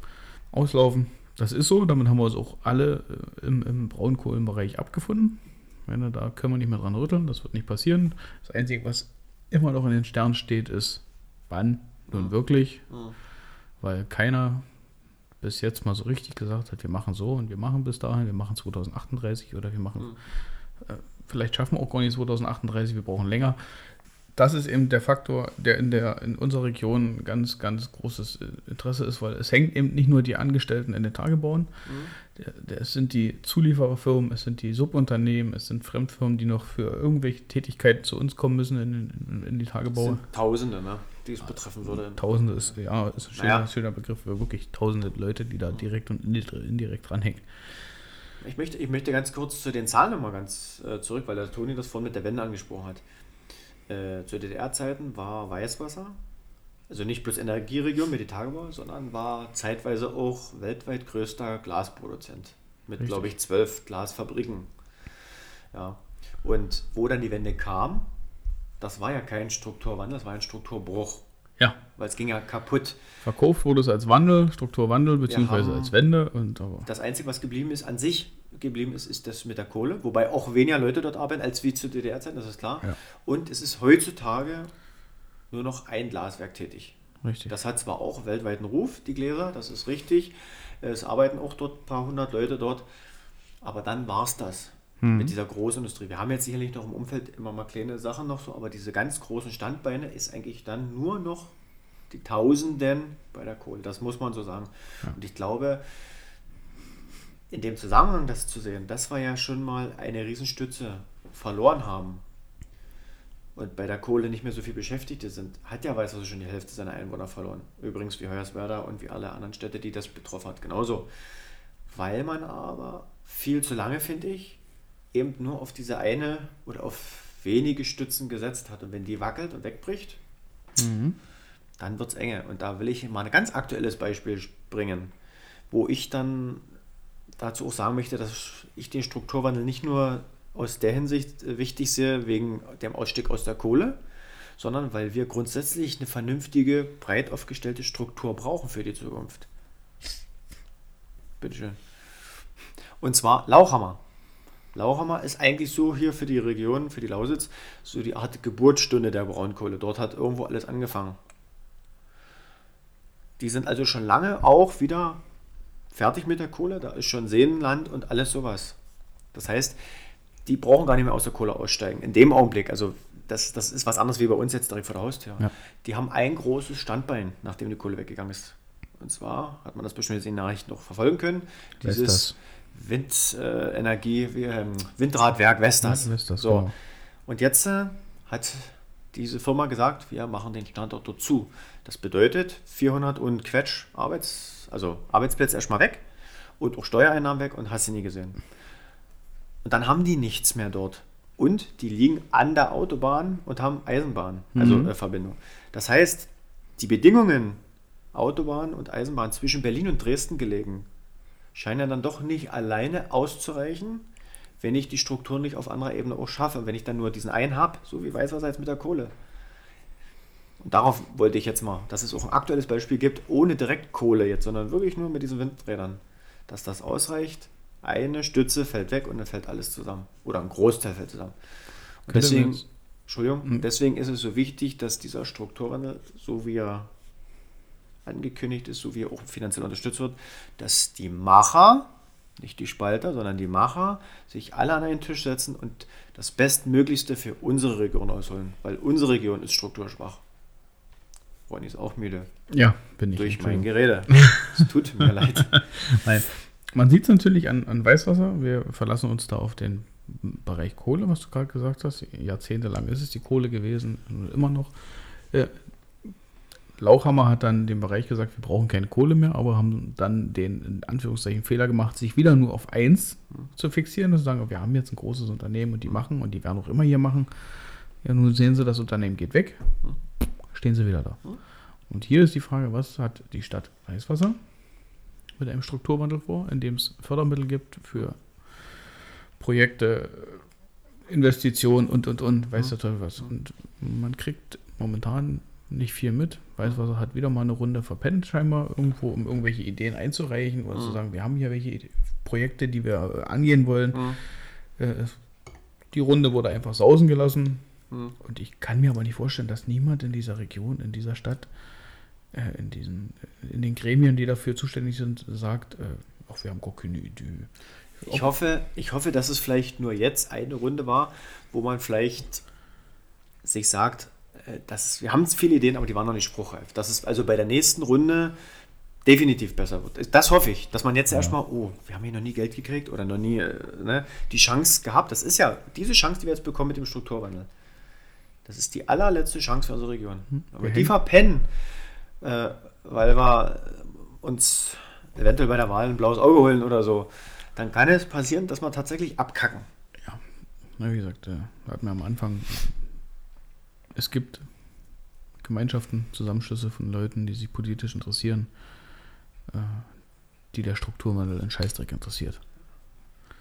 auslaufen. Das ist so, damit haben wir uns auch alle äh, im, im Braunkohlenbereich abgefunden. Meine, da können wir nicht mehr dran rütteln, das wird nicht passieren. Das Einzige, was immer noch in den Sternen steht, ist, wann? Nun wirklich, weil keiner bis jetzt mal so richtig gesagt hat, wir machen so und wir machen bis dahin, wir machen 2038 oder wir machen, äh, vielleicht schaffen wir auch gar nicht 2038, wir brauchen länger. Das ist eben der Faktor, der in, der in unserer Region ganz, ganz großes äh, Interesse ist, weil es hängt eben nicht nur die Angestellten in den Tagebauen, der, es sind die Zuliefererfirmen, es sind die Subunternehmen, es sind Fremdfirmen, die noch für irgendwelche Tätigkeiten zu uns kommen müssen in, in, in die Tagebaue. Tausende, ne, die es betreffen würde. Tausende ist, ja, ist ein schöner, Naja. schöner Begriff für wirklich tausende Leute, die da direkt und indi- indirekt dranhängen. Ich möchte, ich möchte ganz kurz zu den Zahlen nochmal ganz äh, zurück, weil der Toni das vorhin mit der Wende angesprochen hat. Äh, zu DDR-Zeiten war Weißwasser, also nicht bloß Energieregion mit die Tagebau, sondern war zeitweise auch weltweit größter Glasproduzent. Mit, glaube ich, zwölf Glasfabriken. Ja. Und wo dann die Wende kam, das war ja kein Strukturwandel, das war ein Strukturbruch. Ja, Weil es ging ja kaputt. verkauft wurde es als Wandel, Strukturwandel, beziehungsweise als Wende und aber Das Einzige, was geblieben ist, an sich geblieben ist, ist das mit der Kohle. Wobei auch weniger Leute dort arbeiten als wie zu DDR-Zeiten, das ist klar. Ja. Und es ist heutzutage nur noch ein Glaswerk tätig. richtig. Das hat zwar auch weltweiten Ruf, die Gläser, das ist richtig. Es arbeiten auch dort ein paar hundert Leute dort. Aber dann war es das mit dieser Großindustrie. Wir haben jetzt sicherlich noch im Umfeld immer mal kleine Sachen noch so, aber diese ganz großen Standbeine ist eigentlich dann nur noch die Tausenden bei der Kohle. Das muss man so sagen. Und ich glaube, in dem Zusammenhang das zu sehen, das war ja schon mal eine Riesenstütze verloren haben und bei der Kohle nicht mehr so viel Beschäftigte sind, hat ja Weißwasser schon die Hälfte seiner Einwohner verloren. Übrigens wie Hoyerswerda und wie alle anderen Städte, die das betroffen hat, genauso. Weil man aber viel zu lange, finde ich, eben nur auf diese eine oder auf wenige Stützen gesetzt hat. Und wenn die wackelt und wegbricht, dann wird es enge. Und da will ich mal ein ganz aktuelles Beispiel bringen, wo ich dann dazu auch sagen möchte, dass ich den Strukturwandel nicht nur aus der Hinsicht äh, wichtig sehe, wegen dem Ausstieg aus der Kohle, sondern weil wir grundsätzlich eine vernünftige, breit aufgestellte Struktur brauchen für die Zukunft. Bitteschön. Und zwar Lauchhammer. Lauchhammer ist eigentlich so hier für die Region, für die Lausitz, so die Art Geburtsstunde der Braunkohle. Dort hat irgendwo alles angefangen. Die sind also schon lange auch wieder fertig mit der Kohle. Da ist schon Seenland und alles sowas. Das heißt, die brauchen gar nicht mehr aus der Kohle aussteigen. In dem Augenblick. Also das, das ist was anderes wie bei uns jetzt direkt vor der Haustür. Ja. Die haben ein großes Standbein, nachdem die Kohle weggegangen ist. Und zwar hat man das bestimmt jetzt in den Nachrichten noch verfolgen können. Dieses Windenergie, wie, ähm, Windradwerk Vestas. Ja, Vestas, so. genau. Und jetzt äh, hat diese Firma gesagt, wir machen den Standort dort zu. Das bedeutet 400 und Quetsch Arbeits, also Arbeitsplätze erstmal weg und auch Steuereinnahmen weg und hast du nie gesehen. Und dann haben die nichts mehr dort. Und die liegen an der Autobahn und haben Eisenbahn, also äh, Verbindung. Das heißt, die Bedingungen Autobahn und Eisenbahn zwischen Berlin und Dresden gelegen, scheinen ja dann doch nicht alleine auszureichen, wenn ich die Struktur nicht auf anderer Ebene auch schaffe. Wenn ich dann nur diesen einen habe, so wie Weißwasser jetzt mit der Kohle. Und darauf wollte ich jetzt mal, dass es auch ein aktuelles Beispiel gibt, ohne direkt Kohle jetzt, sondern wirklich nur mit diesen Windrädern, dass das ausreicht. Eine Stütze fällt weg und dann fällt alles zusammen. Oder ein Großteil fällt zusammen. Und deswegen, Entschuldigung, deswegen ist es so wichtig, dass dieser Strukturwandel, so wie er angekündigt ist, so wie er auch finanziell unterstützt wird, dass die Macher, nicht die Spalter, sondern die Macher, sich alle an einen Tisch setzen und das Bestmöglichste für unsere Region ausholen. Weil unsere Region ist strukturschwach. Ronny ist auch müde. Ja, bin ich. Durch mein. Gerede. [LAUGHS] Es tut mir leid. [LAUGHS] Nein. Man sieht es natürlich an, an Weißwasser. Wir verlassen uns da auf den Bereich Kohle, was du gerade gesagt hast. Jahrzehntelang ist es die Kohle gewesen, und immer noch. Äh, Lauchhammer hat dann dem Bereich gesagt, wir brauchen keine Kohle mehr, aber haben dann den in Anführungszeichen Fehler gemacht, sich wieder nur auf eins zu fixieren und zu sagen, wir haben jetzt ein großes Unternehmen und die machen und die werden auch immer hier machen. Ja, nun sehen sie, das Unternehmen geht weg, stehen sie wieder da. Und hier ist die Frage, was hat die Stadt Weißwasser mit einem Strukturwandel vor, in dem es Fördermittel gibt für Projekte, Investitionen und, und, und, weiß der Teufel was. Und man kriegt momentan nicht viel mit. Weiß was, er hat wieder mal eine Runde verpennt, scheinbar irgendwo, um irgendwelche Ideen einzureichen oder zu sagen, wir haben hier welche Projekte, die wir äh, angehen wollen. Äh, es- die Runde wurde einfach sausen gelassen. Und ich kann mir aber nicht vorstellen, dass niemand in dieser Region, in dieser Stadt, äh, in, diesen, in den Gremien, die dafür zuständig sind, sagt, äh, ach, wir haben gar keine Idee. Ich hoffe, ich hoffe, dass es vielleicht nur jetzt eine Runde war, wo man vielleicht sich sagt, äh, dass wir haben viele Ideen, aber die waren noch nicht spruchreif. Dass es also bei der nächsten Runde definitiv besser wird. Das hoffe ich, dass man jetzt erstmal, oh, wir haben hier noch nie Geld gekriegt oder noch nie äh, ne, die Chance gehabt. Das ist ja diese Chance, die wir jetzt bekommen mit dem Strukturwandel. Das ist die allerletzte Chance für unsere Region. Aber wir die verpennen, äh, weil wir uns eventuell bei der Wahl ein blaues Auge holen oder so, dann kann es passieren, dass wir tatsächlich abkacken. Ja, na, wie gesagt, äh, hatten wir am Anfang, es gibt Gemeinschaften, Zusammenschlüsse von Leuten, die sich politisch interessieren, äh, die der Strukturwandel in Scheißdreck interessiert.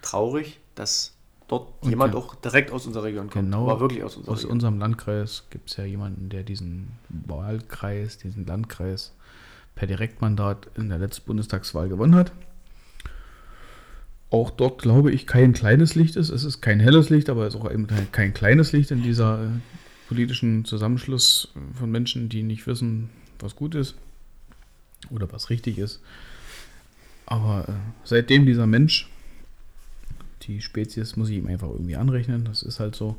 Traurig, dass dort Und jemand ja. auch direkt aus unserer Region kommt. Genau. Aber wirklich aus unserer Aus Region. unserem Landkreis gibt es ja jemanden, der diesen Wahlkreis, diesen Landkreis per Direktmandat in der letzten Bundestagswahl gewonnen hat. Auch dort glaube ich kein kleines Licht ist. Es ist kein helles Licht, aber es ist auch eben kein kleines Licht in dieser äh, politischen Zusammenschluss von Menschen, die nicht wissen, was gut ist oder was richtig ist. Aber äh, seitdem dieser Mensch, die Spezies, muss ich ihm einfach irgendwie anrechnen, das ist halt so,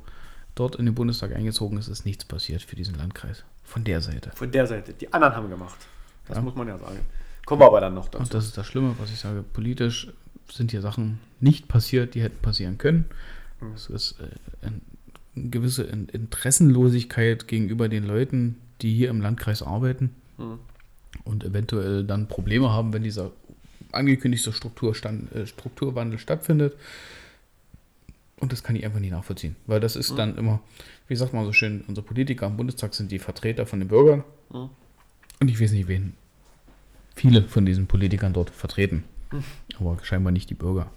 dort in den Bundestag eingezogen ist, ist nichts passiert für diesen Landkreis. Von der Seite. Von der Seite. Die anderen haben gemacht. Das Ja. muss man ja sagen. Kommen wir aber dann noch dazu. Und das ist das Schlimme, was ich sage. Politisch sind hier Sachen nicht passiert, die hätten passieren können. Es ist äh, ein, eine gewisse In- Interessenlosigkeit gegenüber den Leuten, die hier im Landkreis arbeiten Mhm. und eventuell dann Probleme haben, wenn dieser angekündigte Strukturstand, äh, Strukturwandel stattfindet. Und das kann ich einfach nicht nachvollziehen, weil das ist dann immer, wie sagt man so schön, unsere Politiker im Bundestag sind die Vertreter von den Bürgern. Mhm. Und ich weiß nicht, wen viele von diesen Politikern dort vertreten. Aber scheinbar nicht die Bürger.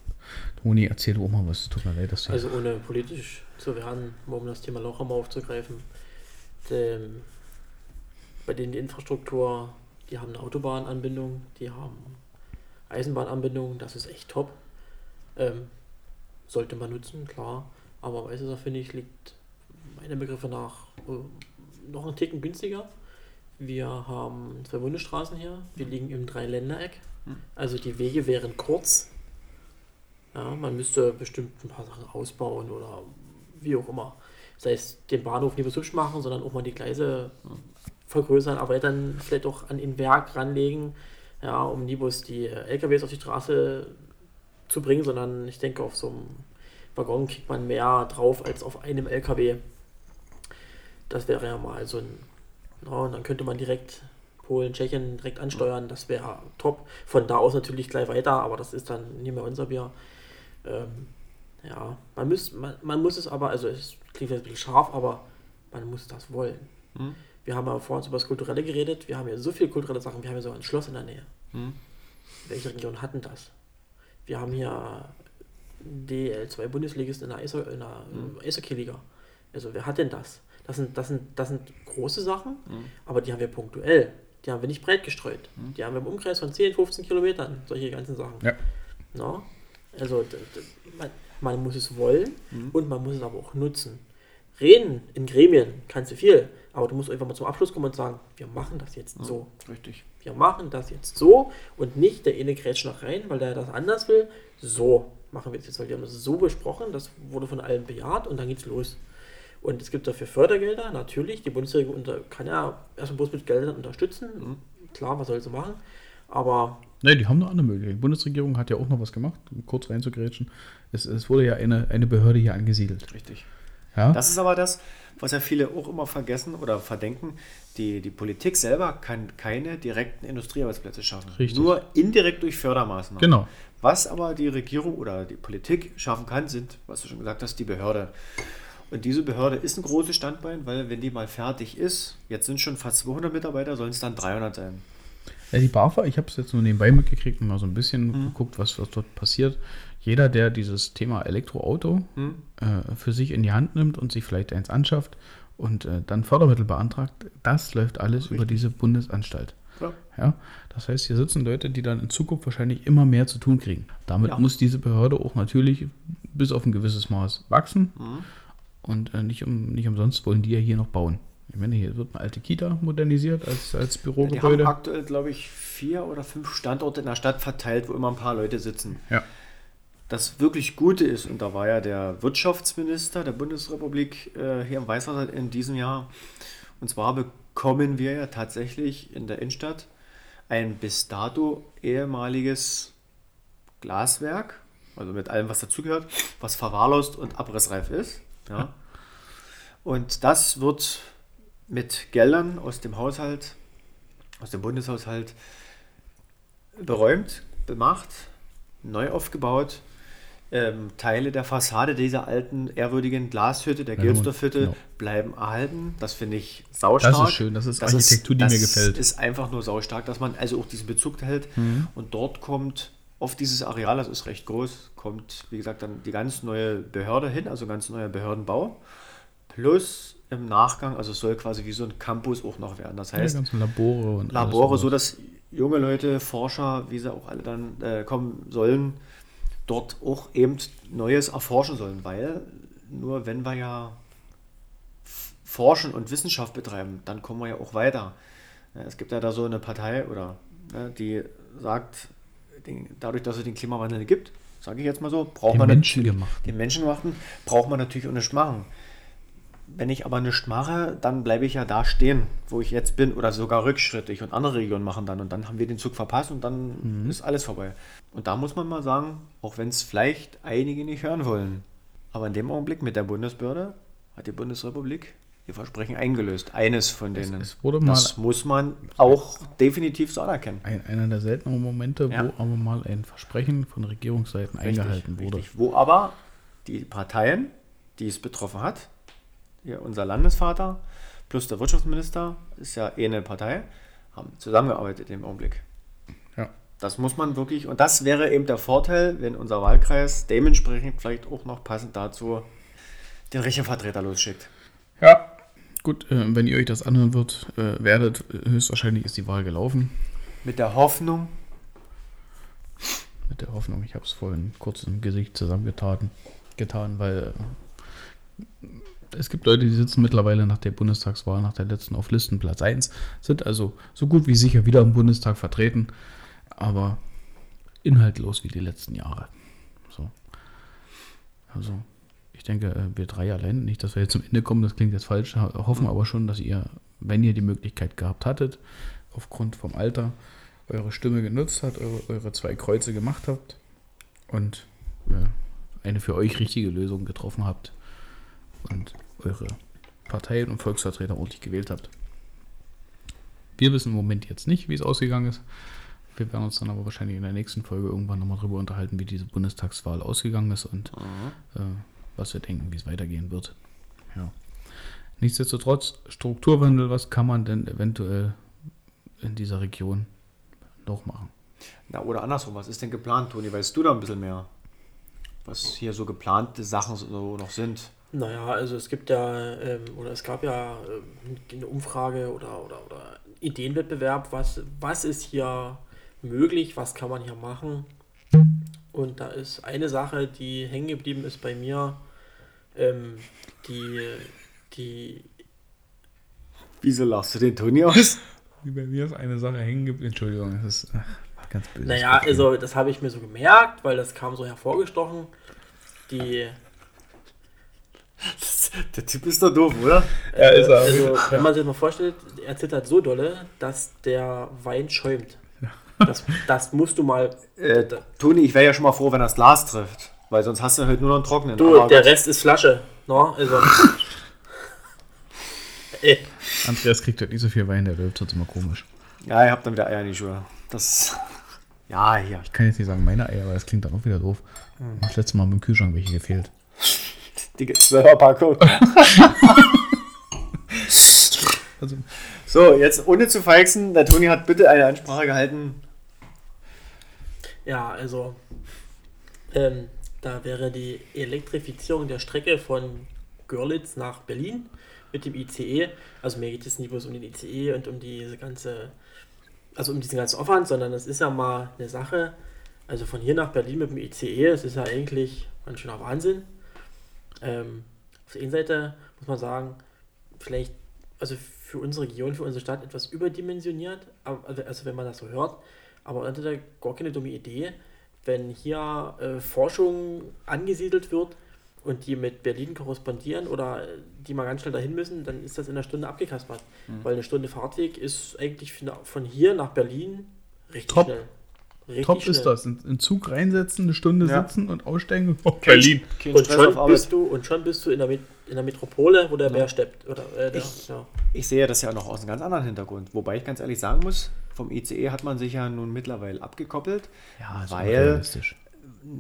Toni, erzähl du auch mal was. Tut mir leid, dass du. Also ohne politisch zu werden, um das Thema Loch einmal aufzugreifen. Bei denen die Infrastruktur, die haben eine Autobahnanbindung, die haben Eisenbahnanbindung, das ist echt top. Ähm, sollte man nutzen, klar. Aber Weißesser, finde ich, liegt meiner Begriffe nach äh, noch einen Ticken günstiger. Wir haben zwei Bundesstraßen hier, wir liegen im Dreiländereck. Also die Wege wären kurz. Ja, man müsste bestimmt ein paar Sachen ausbauen oder wie auch immer. Sei es den Bahnhof nicht mehr so hübsch machen, sondern auch mal die Gleise vergrößern, aber dann vielleicht auch an den Werk ranlegen, ja, um bloß die äh, LKWs auf die Straße zu bringen, sondern ich denke, auf so einem Waggon kriegt man mehr drauf als auf einem LKW. Das wäre ja mal so ein, ja, und dann könnte man direkt Polen, Tschechien direkt ansteuern, das wäre top. Von da aus natürlich gleich weiter, aber das ist dann nicht mehr unser Bier. Ähm, ja, man muss, man, man muss es aber, also es klingt jetzt ein bisschen scharf, aber man muss das wollen. Mhm. Wir haben ja vorhin über das Kulturelle geredet, wir haben ja so viele kulturelle Sachen, wir haben ja sogar ein Schloss in der Nähe. Mhm. Welche Regionen hatten das? Wir haben hier DL2 Bundesligisten in der, Eisho in der äh, Eishockey-Liga. Also wer hat denn das? Das sind, das sind, das sind große Sachen, Mhm. aber die haben wir punktuell. Die haben wir nicht breit gestreut. Die haben wir im Umkreis von 10, 15 Kilometern, solche ganzen Sachen. Ja. Na? Also man, man muss es wollen Mhm. und man muss es aber auch nutzen. Reden in Gremien kannst du viel, aber du musst einfach mal zum Abschluss kommen und sagen, wir machen das jetzt so. Richtig. Wir machen das jetzt so und nicht der eine grätscht nach rein, weil der das anders will. So machen wir es jetzt, weil wir haben das so besprochen, das wurde von allen bejaht und dann geht's los. Und es gibt dafür Fördergelder, natürlich. Die Bundesregierung unter, kann ja erstmal bloß mit Geldern unterstützen. Klar, was soll sie machen? Aber Ne, die haben noch andere Möglichkeiten. Die Bundesregierung hat ja auch noch was gemacht, um kurz reinzugrätschen. Es, es wurde ja eine, eine Behörde hier angesiedelt. Richtig. Ja? Das ist aber das, was ja viele auch immer vergessen oder verdenken. Die, die Politik selber kann keine direkten Industriearbeitsplätze schaffen. Richtig. Nur indirekt durch Fördermaßnahmen. Genau. Was aber die Regierung oder die Politik schaffen kann, sind, was du schon gesagt hast, die Behörde. Und diese Behörde ist ein großes Standbein, weil wenn die mal fertig ist, jetzt sind schon fast 200 Mitarbeiter, sollen es dann 300 sein. Ja, die BAFA, ich habe es jetzt nur nebenbei mitgekriegt und mal so ein bisschen Mhm. geguckt, was, was dort passiert. Jeder, der dieses Thema Elektroauto Hm? äh, für sich in die Hand nimmt und sich vielleicht eins anschafft und äh, dann Fördermittel beantragt, das läuft alles über diese Bundesanstalt. Ja. Ja, das heißt, hier sitzen Leute, die dann in Zukunft wahrscheinlich immer mehr zu tun kriegen. Damit Ja. muss diese Behörde auch natürlich bis auf ein gewisses Maß wachsen. Mhm. Und äh, nicht, um, nicht umsonst wollen die ja hier noch bauen. Ich meine, hier wird eine alte Kita modernisiert als, als Die haben Bürogebäude. aktuell, glaube ich, vier oder fünf Standorte in der Stadt verteilt, wo immer ein paar Leute sitzen. Ja. Das wirklich Gute ist, und da war ja der Wirtschaftsminister der Bundesrepublik äh, hier im Weißwasser in diesem Jahr, und zwar bekommen wir ja tatsächlich in der Innenstadt ein bis dato ehemaliges Glaswerk, also mit allem, was dazugehört, was verwahrlost und abrissreif ist. Ja. Und das wird mit Geldern aus dem Haushalt, aus dem Bundeshaushalt beräumt, bemacht, neu aufgebaut. Ähm, Teile der Fassade dieser alten, ehrwürdigen Glashütte, der Ja, Gilsdorf-Hütte, genau. bleiben erhalten. Das finde ich saustark. Das ist schön, das ist Architektur, die das mir gefällt. ist einfach nur saustark, dass man also auch diesen Bezug hält. Mhm. Und dort kommt auf dieses Areal, das ist recht groß, kommt, wie gesagt, dann die ganz neue Behörde hin, also ganz neuer Behördenbau. Plus im Nachgang, also es soll quasi wie so ein Campus auch noch werden. Das Die heißt, ganzen Labore und Labore, so dass junge Leute, Forscher, wie sie auch alle dann äh, kommen sollen, dort auch eben Neues erforschen sollen, weil nur wenn wir ja forschen und Wissenschaft betreiben, dann kommen wir ja auch weiter. Es gibt ja da so eine Partei oder ne, die sagt, dadurch, dass es den Klimawandel gibt, sage ich jetzt mal so, braucht Den man Menschen gemacht. den menschengemachten braucht man natürlich auch nicht machen. Wenn ich aber nichts mache, dann bleibe ich ja da stehen, wo ich jetzt bin, oder sogar rückschrittig und andere Regionen machen dann und dann haben wir den Zug verpasst und dann Mhm. ist alles vorbei. Und da muss man mal sagen, auch wenn es vielleicht einige nicht hören wollen, aber in dem Augenblick mit der Bundesbehörde hat die Bundesrepublik ihr Versprechen eingelöst. Eines von Es- denen. es wurde mal- das muss man auch definitiv so anerkennen. Ein, einer der seltenen Momente, Ja. wo aber mal ein Versprechen von Regierungsseiten eingehalten wurde. Richtig. Wo aber die Parteien, die es betroffen hat, hier unser Landesvater plus der Wirtschaftsminister, ist ja eh eine Partei, haben zusammengearbeitet im Augenblick. Ja. Das muss man wirklich, und das wäre eben der Vorteil, wenn unser Wahlkreis dementsprechend vielleicht auch noch passend dazu den richtigen Vertreter losschickt. Ja. Gut, äh, wenn ihr euch das anhören wird, äh, werdet, äh, höchstwahrscheinlich ist die Wahl gelaufen. Mit der Hoffnung, Mit der Hoffnung, ich habe es vorhin kurz im Gesicht zusammengetan, getan, weil äh, es gibt Leute, die sitzen mittlerweile nach der Bundestagswahl, nach der letzten auf Listen Platz 1, sind also so gut wie sicher wieder im Bundestag vertreten, aber inhaltlos wie die letzten Jahre. So. Also, ich denke, äh, wir drei allein, nicht, dass wir jetzt zum Ende kommen, das klingt jetzt falsch, ho- hoffen aber schon, dass ihr, wenn ihr die Möglichkeit gehabt hattet, aufgrund vom Alter, eure Stimme genutzt habt, eure, eure zwei Kreuze gemacht habt und äh, eine für euch richtige Lösung getroffen habt und eure Parteien und Volksvertreter ordentlich gewählt habt. Wir wissen im Moment jetzt nicht, wie es ausgegangen ist. Wir werden uns dann aber wahrscheinlich in der nächsten Folge irgendwann nochmal drüber unterhalten, wie diese Bundestagswahl ausgegangen ist und äh, was wir denken, wie es weitergehen wird. Ja. Nichtsdestotrotz, Strukturwandel, was kann man denn eventuell in dieser Region noch machen? na oder andersrum, was ist denn geplant, Toni? Weißt du da ein bisschen mehr? Was hier so geplante Sachen so noch sind? Naja, also es gibt ja, ähm, oder es gab ja ähm, eine Umfrage oder, oder, oder Ideenwettbewerb, was, was ist hier möglich, was kann man hier machen. Und da ist eine Sache, die hängen geblieben ist bei mir, ähm, die, die, Wieso lachst du den Toni aus? Wie bei mir ist eine Sache hängen geblieben. Entschuldigung, das ist ach, ganz böse. naja, also das habe ich mir so gemerkt, weil das kam so hervorgestochen. Die, [LAUGHS] Der Typ ist doch doof, oder? Ja, ist er. Also, wenn man sich das mal vorstellt, er zittert so dolle, dass der Wein schäumt. Das, das musst du mal. Äh, Toni, ich wäre ja schon mal froh, wenn das Glas trifft. Weil sonst hast du halt nur noch einen trockenen. Du, Aber der Gott, Rest ist Flasche. No? Also. [LAUGHS] Ey, Andreas kriegt heute nicht so viel Wein, der läuft jetzt immer komisch. Ja, ihr habt dann wieder Eier in die Schuhe. Das. [LAUGHS] Ja, hier. Ich kann jetzt nicht sagen meine Eier, aber das klingt dann auch wieder doof. Das letzte Mal mit dem Kühlschrank welche gefehlt. Die 12er Packung. Also, So, jetzt ohne zu feixen, der Toni hat bitte eine Ansprache gehalten. Ja, also ähm, da wäre die Elektrifizierung der Strecke von Görlitz nach Berlin mit dem ICE. Also mir geht es nicht bloß um den ICE und um diese ganze, also um diesen ganzen Aufwand, sondern es ist ja mal eine Sache. Also von hier nach Berlin mit dem ICE, es ist ja eigentlich ein schöner Wahnsinn. Ähm, auf der einen Seite muss man sagen, vielleicht, also für unsere Region, für unsere Stadt etwas überdimensioniert, aber, also, also wenn man das so hört, aber unter der gar keine dumme Idee, wenn hier äh, Forschung angesiedelt wird und die mit Berlin korrespondieren oder die mal ganz schnell dahin müssen, dann ist das in einer Stunde abgekaspert. Mhm. Weil eine Stunde Fahrtweg ist eigentlich von, von hier nach Berlin richtig Top. schnell. Richtig Top schnell. ist das. In, in Zug reinsetzen, eine Stunde Ja. sitzen und aussteigen. Oh, Berlin. Kein Und schon, bist du, und schon bist du in der, Met in der Metropole, wo der Bär steppt. Oder, äh, der, Ich- ja. Ich sehe das ja noch aus einem ganz anderen Hintergrund. Wobei ich ganz ehrlich sagen muss, vom ICE hat man sich ja nun mittlerweile abgekoppelt. Ja, ist Weil- unrealistisch.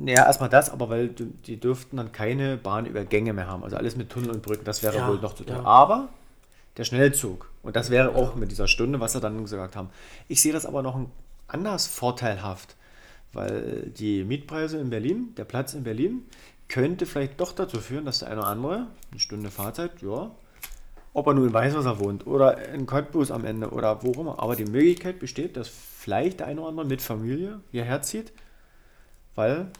Ja, erstmal das, aber weil die dürften dann keine Bahnübergänge mehr haben. Also alles mit Tunnel und Brücken, das wäre Ja, wohl noch zu teuer. ja. Aber der Schnellzug, und das wäre auch mit dieser Stunde, was sie dann gesagt haben. Ich sehe das aber noch ein anders vorteilhaft, weil die Mietpreise in Berlin, der Platz in Berlin, könnte vielleicht doch dazu führen, dass der eine oder andere, eine Stunde Fahrzeit, ja, ob er nun in Weißwasser wohnt oder in Cottbus am Ende oder wo auch immer. Aber die Möglichkeit besteht, dass vielleicht der eine oder andere mit Familie hierher zieht, weil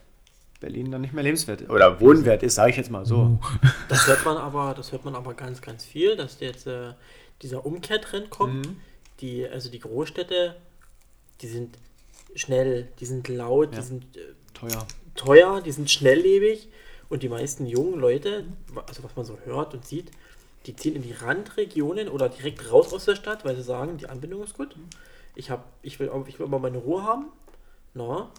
Berlin dann nicht mehr lebenswert ist. Oder wohnwert ist, sage ich jetzt mal so. [LAUGHS] Das hört man aber, das hört man aber ganz, ganz viel, dass jetzt äh, dieser Umkehrtrend kommt. Mhm. Die, also die Großstädte, die sind schnell, die sind laut, Ja. die sind äh, Teuer. teuer, die sind schnelllebig und die meisten jungen Leute, also was man so hört und sieht, die ziehen in die Randregionen oder direkt raus aus der Stadt, weil sie sagen, die Anbindung ist gut. Ich, hab, ich, will, ich will mal meine Ruhe haben. Na,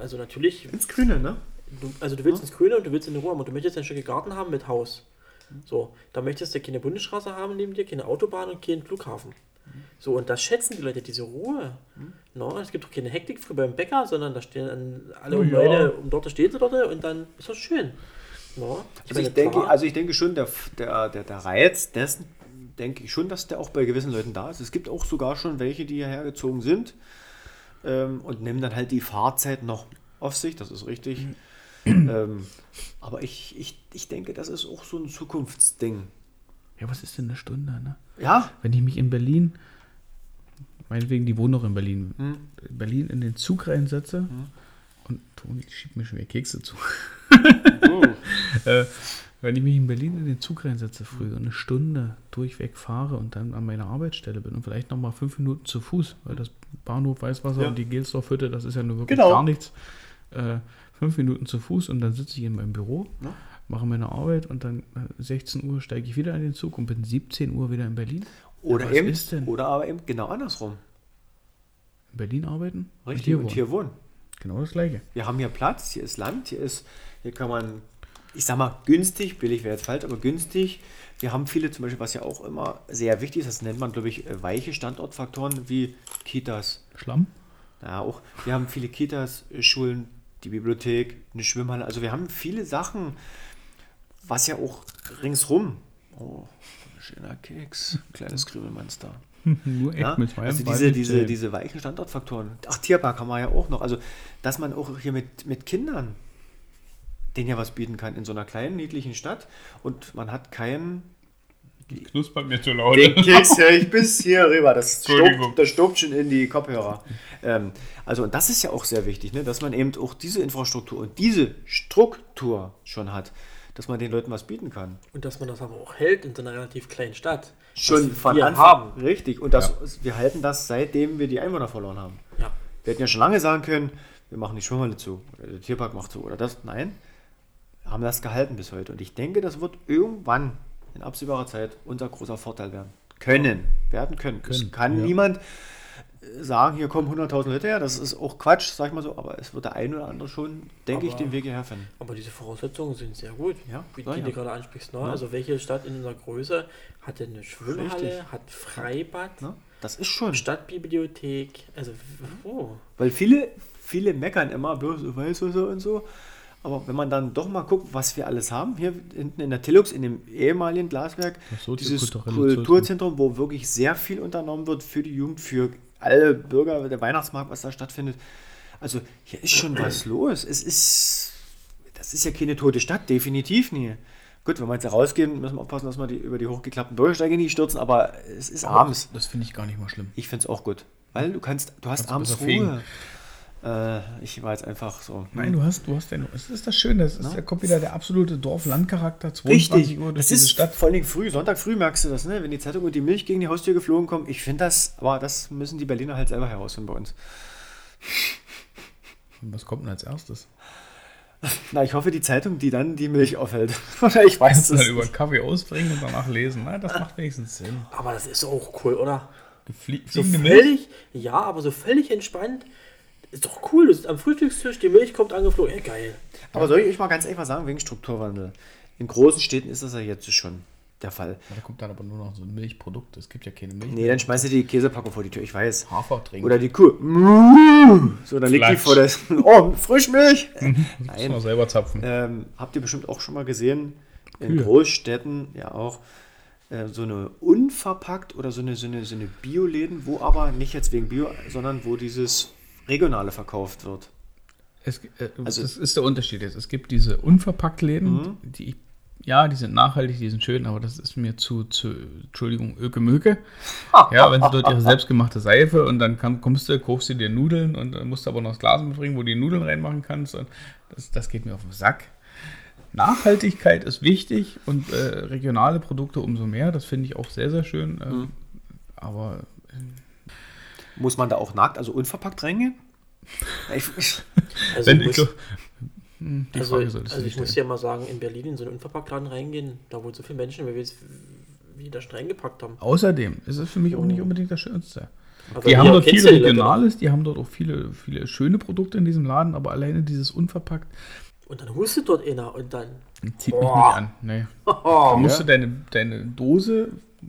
also natürlich Ins Grüne, ne? Du, also du willst ins Grüne und du willst in Ruhe haben und du möchtest ein Stück Garten haben mit Haus. So, da möchtest du keine Bundesstraße haben neben dir, keine Autobahn und keinen Flughafen. So, und das schätzen die Leute, diese Ruhe. No, es gibt doch keine Hektik früh beim Bäcker, sondern da stehen dann alle um Na ja. Leute, um dort stehen sie dort und dann ist das schön. No, Also ich, denke, also ich denke schon, der, der, der, der Reiz dessen, denke ich schon, dass der auch bei gewissen Leuten da ist. Es gibt auch sogar schon welche, die hierher gezogen sind ähm, und nehmen dann halt die Fahrzeit noch auf sich, das ist richtig. ähm, aber ich, ich, ich denke, das ist auch so ein Zukunftsding. Ja, was ist denn eine Stunde, ne? Ja, Wenn ich mich in Berlin, meinetwegen, die wohnen noch in Berlin, Hm. in Berlin in den Zug reinsetze und Toni schiebt mir schon wieder Kekse zu. [LAUGHS] äh, wenn ich mich in Berlin in den Zug reinsetze früh und eine Stunde durchweg fahre und dann an meiner Arbeitsstelle bin und vielleicht nochmal fünf Minuten zu Fuß, weil das Bahnhof Weißwasser Ja. und die Gelsdorf-Hütte, das ist ja nur wirklich Genau. gar nichts. Äh, fünf Minuten zu Fuß und dann sitze ich in meinem Büro, Ja. Mache meine Arbeit und dann äh, 16 Uhr steige ich wieder in den Zug und bin 17 Uhr wieder in Berlin. oder was eben, oder aber eben genau andersrum. In Berlin arbeiten Richtig, und und hier hier wohnen. Genau das gleiche. Wir haben hier Platz, hier ist Land, hier ist, hier kann man, ich sag mal, günstig, billig wäre jetzt falsch, aber günstig. Wir haben viele, zum Beispiel, was ja auch immer sehr wichtig ist, das nennt man, glaube ich, äh, weiche Standortfaktoren wie Kitas. Schlamm? Ja, auch, wir haben viele Kitas, äh, Schulen, die Bibliothek, eine Schwimmhalle. Also wir haben viele Sachen, was ja auch ringsrum. Oh, schöner Keks, kleines Kribbelmonster. [LAUGHS] Nur echt Ja, mit zwei also diese, diese, diese weichen Standortfaktoren. Ach, Tierpark haben wir ja auch noch. Also, dass man auch hier mit, mit Kindern denen ja was bieten kann in so einer kleinen, niedlichen Stadt und man hat keinen. knuspert mir zu laut. Den Keks höre ich [LAUGHS] bis hier rüber. Das stobt, das stobt schon in die Kopfhörer. Ähm, also, und das ist ja auch sehr wichtig, ne? dass man eben auch diese Infrastruktur und diese Struktur schon hat, dass man den Leuten was bieten kann. Und dass man das aber auch hält in so einer relativ kleinen Stadt. Schon von wir Anfang haben. Richtig. Und das, wir halten das, seitdem wir die Einwohner verloren haben. Ja. Wir hätten ja schon lange sagen können, wir machen die Schwimmhalle zu, oder der Tierpark macht zu, oder das. Nein, wir haben das gehalten bis heute. Und ich denke, das wird irgendwann in absehbarer Zeit unser großer Vorteil werden. Können, werden können. es Können, kann ja. niemand sagen, hier kommen 100.000 Leute her, das ist auch Quatsch, sag ich mal so, aber es wird der ein oder andere schon, denke ich, den Weg hierher finden. Aber diese Voraussetzungen sind sehr gut, Ja, wie die ja. du gerade ansprichst. Ne? Ja. Also welche Stadt in unserer Größe hat denn eine Schwimmhalle, Richtig. hat Freibad, Ne? Das ist schon. Stadtbibliothek, also oh. Weil viele, viele meckern immer bloß so Weißwasser und so. Aber wenn man dann doch mal guckt, was wir alles haben, hier hinten in der Tillux, in dem ehemaligen Glaswerk, Das dieses Kulturzentrum, wo wirklich sehr viel unternommen wird für die Jugend, für alle Bürger, der Weihnachtsmarkt, was da stattfindet. Also hier ist schon was los. Es ist, das ist ja keine tote Stadt, definitiv nie. Gut, wenn wir jetzt rausgehen, müssen wir aufpassen, dass wir die, über die hochgeklappten Bürgersteige nicht stürzen, aber es ist abends. Das finde ich gar nicht mal schlimm. Ich finde es auch gut, weil du kannst, du hast Kannst abends besser fegen. Äh, ich war jetzt einfach so. Nein, du hast, du hast ja, es ist das Schöne, es ist, da kommt wieder der absolute Dorf-Land-Charakter, 22 Richtig, Uhr durch das diese ist Stadt. vor allem früh, Sonntag früh merkst du das, ne? wenn die Zeitung und die Milch gegen die Haustür geflogen kommen. Ich finde das, aber das müssen die Berliner halt selber herausfinden bei uns. Und Was kommt denn als erstes? Na, ich hoffe, die Zeitung, die dann die Milch aufhält. [LAUGHS] Oder ich weiß es. über einen Kaffee ausbringen und danach lesen. Na, das macht wenigstens Sinn. Aber das ist auch cool, oder? Flie So fliegende Milch? völlig, ja, aber so völlig entspannt. Ist doch cool. Du sitzt am Frühstückstisch, die Milch kommt angeflogen. Ja, geil. Aber soll ich euch mal ganz einfach sagen, wegen Strukturwandel. In großen Städten ist das ja jetzt schon der Fall. Ja, Da kommt dann aber nur noch so ein Milchprodukt. Es gibt ja keine Milch. Nee, dann schmeißt ihr die Käsepackung vor die Tür, ich weiß. Hafer trinken. Oder die Kuh. [LAUGHS] So, dann liegt die vor der. [LAUGHS] Oh, Frischmilch! das [LAUGHS] muss Nein. man selber zapfen. Ähm, habt ihr bestimmt auch schon mal gesehen, in Kühe. Großstädten ja auch äh, so eine unverpackt oder so eine, so eine, so eine Bioläden, wo aber nicht jetzt wegen Bio, sondern wo dieses Regionale verkauft wird. Es, äh, Also- das ist der Unterschied jetzt. Es gibt diese Unverpacktläden, die ich, ja, die sind nachhaltig, die sind schön, aber das ist mir zu, zu Entschuldigung, Öke-Möke. Ja, wenn sie dort ihre [LAUGHS] selbstgemachte Seife und dann kann, kommst du, kaufst du dir Nudeln und dann musst du aber noch das Glas mitbringen, wo du die Nudeln reinmachen kannst. Und das, das geht mir auf den Sack. Nachhaltigkeit ist wichtig und äh, regionale Produkte umso mehr. Das finde ich auch sehr, sehr schön. Ähm, Aber Muss man da auch nackt, also unverpackt reingehen? Ich, ich, [LAUGHS] Also, wenn ich ich muss, so, Hm, die also, Frage also dir ich muss ja mal sagen, in Berlin in so einen Unverpacktladen reingehen, da wohnen so viele Menschen, weil wir jetzt wieder streng gepackt haben. Außerdem ist es für mich auch nicht unbedingt das Schönste. Aber Die haben dort viel Regionales, die haben dort auch viele, viele schöne Produkte in diesem Laden, aber alleine dieses unverpackt. Und dann hustet dort einer und dann. zieht mich nicht an. Nee. Da [LAUGHS] Oh, musst du deine, deine Dose,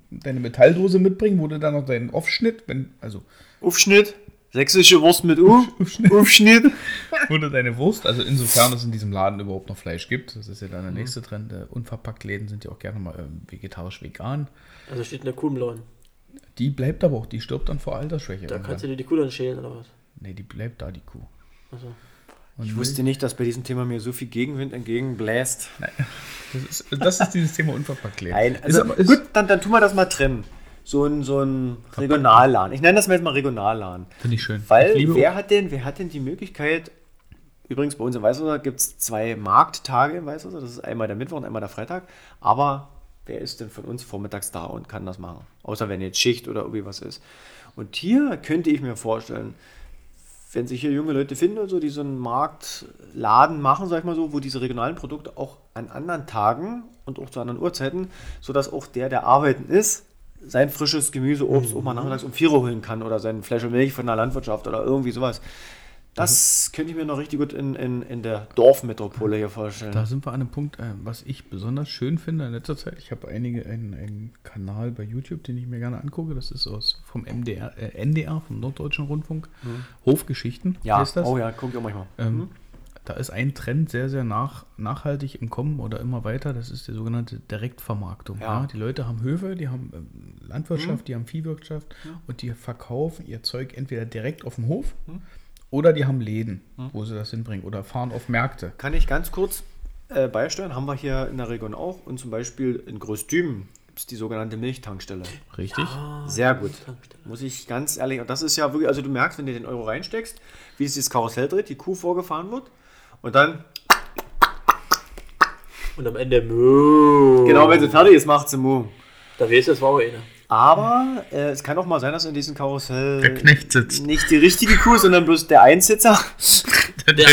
deine Metalldose mitbringen, wo du dann noch deinen Aufschnitt, wenn, also Aufschnitt, sächsische Wurst mit U, Aufschnitt. Aufschnitt. [LAUGHS] du deine Wurst, also insofern es in diesem Laden überhaupt noch Fleisch gibt, das ist ja dann Mhm. der nächste Trend, äh, unverpackt Läden sind ja auch gerne mal ähm, vegetarisch-vegan. Also steht in der Kuh im Laden. Die bleibt aber auch, die stirbt dann vor Altersschwäche. Da kannst du dir die Kuh dann schälen oder was? nee, die bleibt da, die Kuh. Also, Und Ich wusste nicht, dass bei diesem Thema mir so viel Gegenwind entgegenbläst. [LAUGHS] Das ist, das ist dieses Thema unverpackt Läden. Nein, Ist also aber- ist- gut, dann, dann tun wir das mal trennen. So ein, so ein Regionalladen. Ich nenne das mal jetzt mal Regionalladen. Finde ich schön. Weil ich wer hat denn, wer hat denn die Möglichkeit, übrigens bei uns in Weißwasser gibt es zwei Markttage in Weißwasser, das ist einmal der Mittwoch und einmal der Freitag, aber wer ist denn von uns vormittags da und kann das machen? Außer wenn jetzt Schicht oder irgendwie was ist. Und hier könnte ich mir vorstellen, wenn sich hier junge Leute finden und so, die so einen Marktladen machen, sag ich mal so, wo diese regionalen Produkte auch an anderen Tagen und auch zu anderen Uhrzeiten, sodass auch der, der arbeiten ist, sein frisches Gemüse, Obst auch mal nachmittags um 4 Uhr holen kann oder sein Flasche Milch von der Landwirtschaft oder irgendwie sowas. Das könnte ich mir noch richtig gut in, in, in der Dorfmetropole hier vorstellen. Da sind wir an einem Punkt, äh, was ich besonders schön finde in letzter Zeit. Ich habe einige einen, einen Kanal bei YouTube, den ich mir gerne angucke. Das ist aus vom MDR, äh, NDR, vom Norddeutschen Rundfunk. Hofgeschichten ja, heißt das. oh ja, guck ich auch manchmal. Ähm, Da ist ein Trend sehr, sehr nach, nachhaltig im Kommen oder immer weiter. Das ist die sogenannte Direktvermarktung. Ja. Ja. die Leute haben Höfe, die haben ähm, Landwirtschaft, die haben Viehwirtschaft und die verkaufen ihr Zeug entweder direkt auf dem Hof oder die haben Läden, wo sie das hinbringen oder fahren auf Märkte. Kann ich ganz kurz äh, beisteuern? Haben wir hier in der Region auch. Und zum Beispiel in es die sogenannte Milchtankstelle. Richtig? Sehr gut. Muss ich ganz ehrlich, und das ist ja wirklich, also du merkst, wenn du den Euro reinsteckst, wie es dieses Karussell dreht, die Kuh vorgefahren wird und dann, Und am Ende, Moo. genau wenn sie fertig ist, macht sie Mu. Da weißt du, das war auch einer. Aber äh, es kann auch mal sein, dass in diesem Karussell Der Knecht sitzt. nicht die richtige Kuh, sondern bloß der Einsitzer. Der,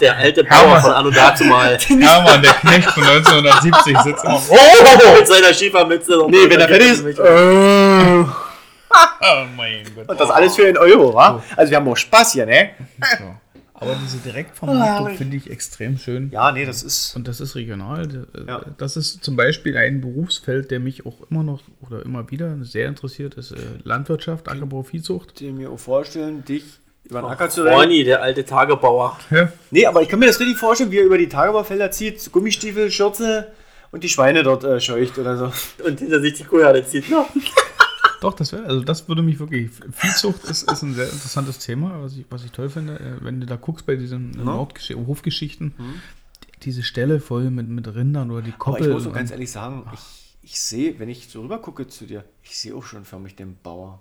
der [LAUGHS] alte Bauer von Anno dazu mal. [LAUGHS] Ja, Mann, der Knecht von 1970 sitzt immer. Oh, mit seiner Schiefermütze. Nee, wenn er fertig ist. Äh, Oh mein Gott. und das alles für einen Euro, wa? Also wir haben auch Spaß hier, ne? Ja. Aber diese Direktvermarktung finde ich extrem schön. Ja, nee, das ist. Und das ist regional. Ja. Das ist zum Beispiel ein Berufsfeld, der mich auch immer noch oder immer wieder sehr interessiert, ist äh, Landwirtschaft, Ackerbau, Viehzucht. dir mir auch vorstellen, dich über den Acker zu rennen. Ronny, der alte Tagebauer. Ja. Nee, aber ich kann mir das richtig vorstellen, wie er über die Tagebaufelder zieht, Gummistiefel, Schürze und die Schweine dort äh, scheucht oder so. Und hinter sich die Kuhherde zieht. Ne? [LAUGHS] [LAUGHS] Doch, das wäre, also das würde mich wirklich. Viehzucht ist, ist ein sehr interessantes Thema, was ich, was ich toll finde. Äh, Wenn du da guckst bei diesen äh, Nordgesch Hofgeschichten, die- diese Stelle voll mit, mit Rindern oder die Aber Koppel. ich muss und- ganz ehrlich sagen, ich, ich sehe, wenn ich so rüber gucke zu dir, ich sehe auch schon für mich den Bauer.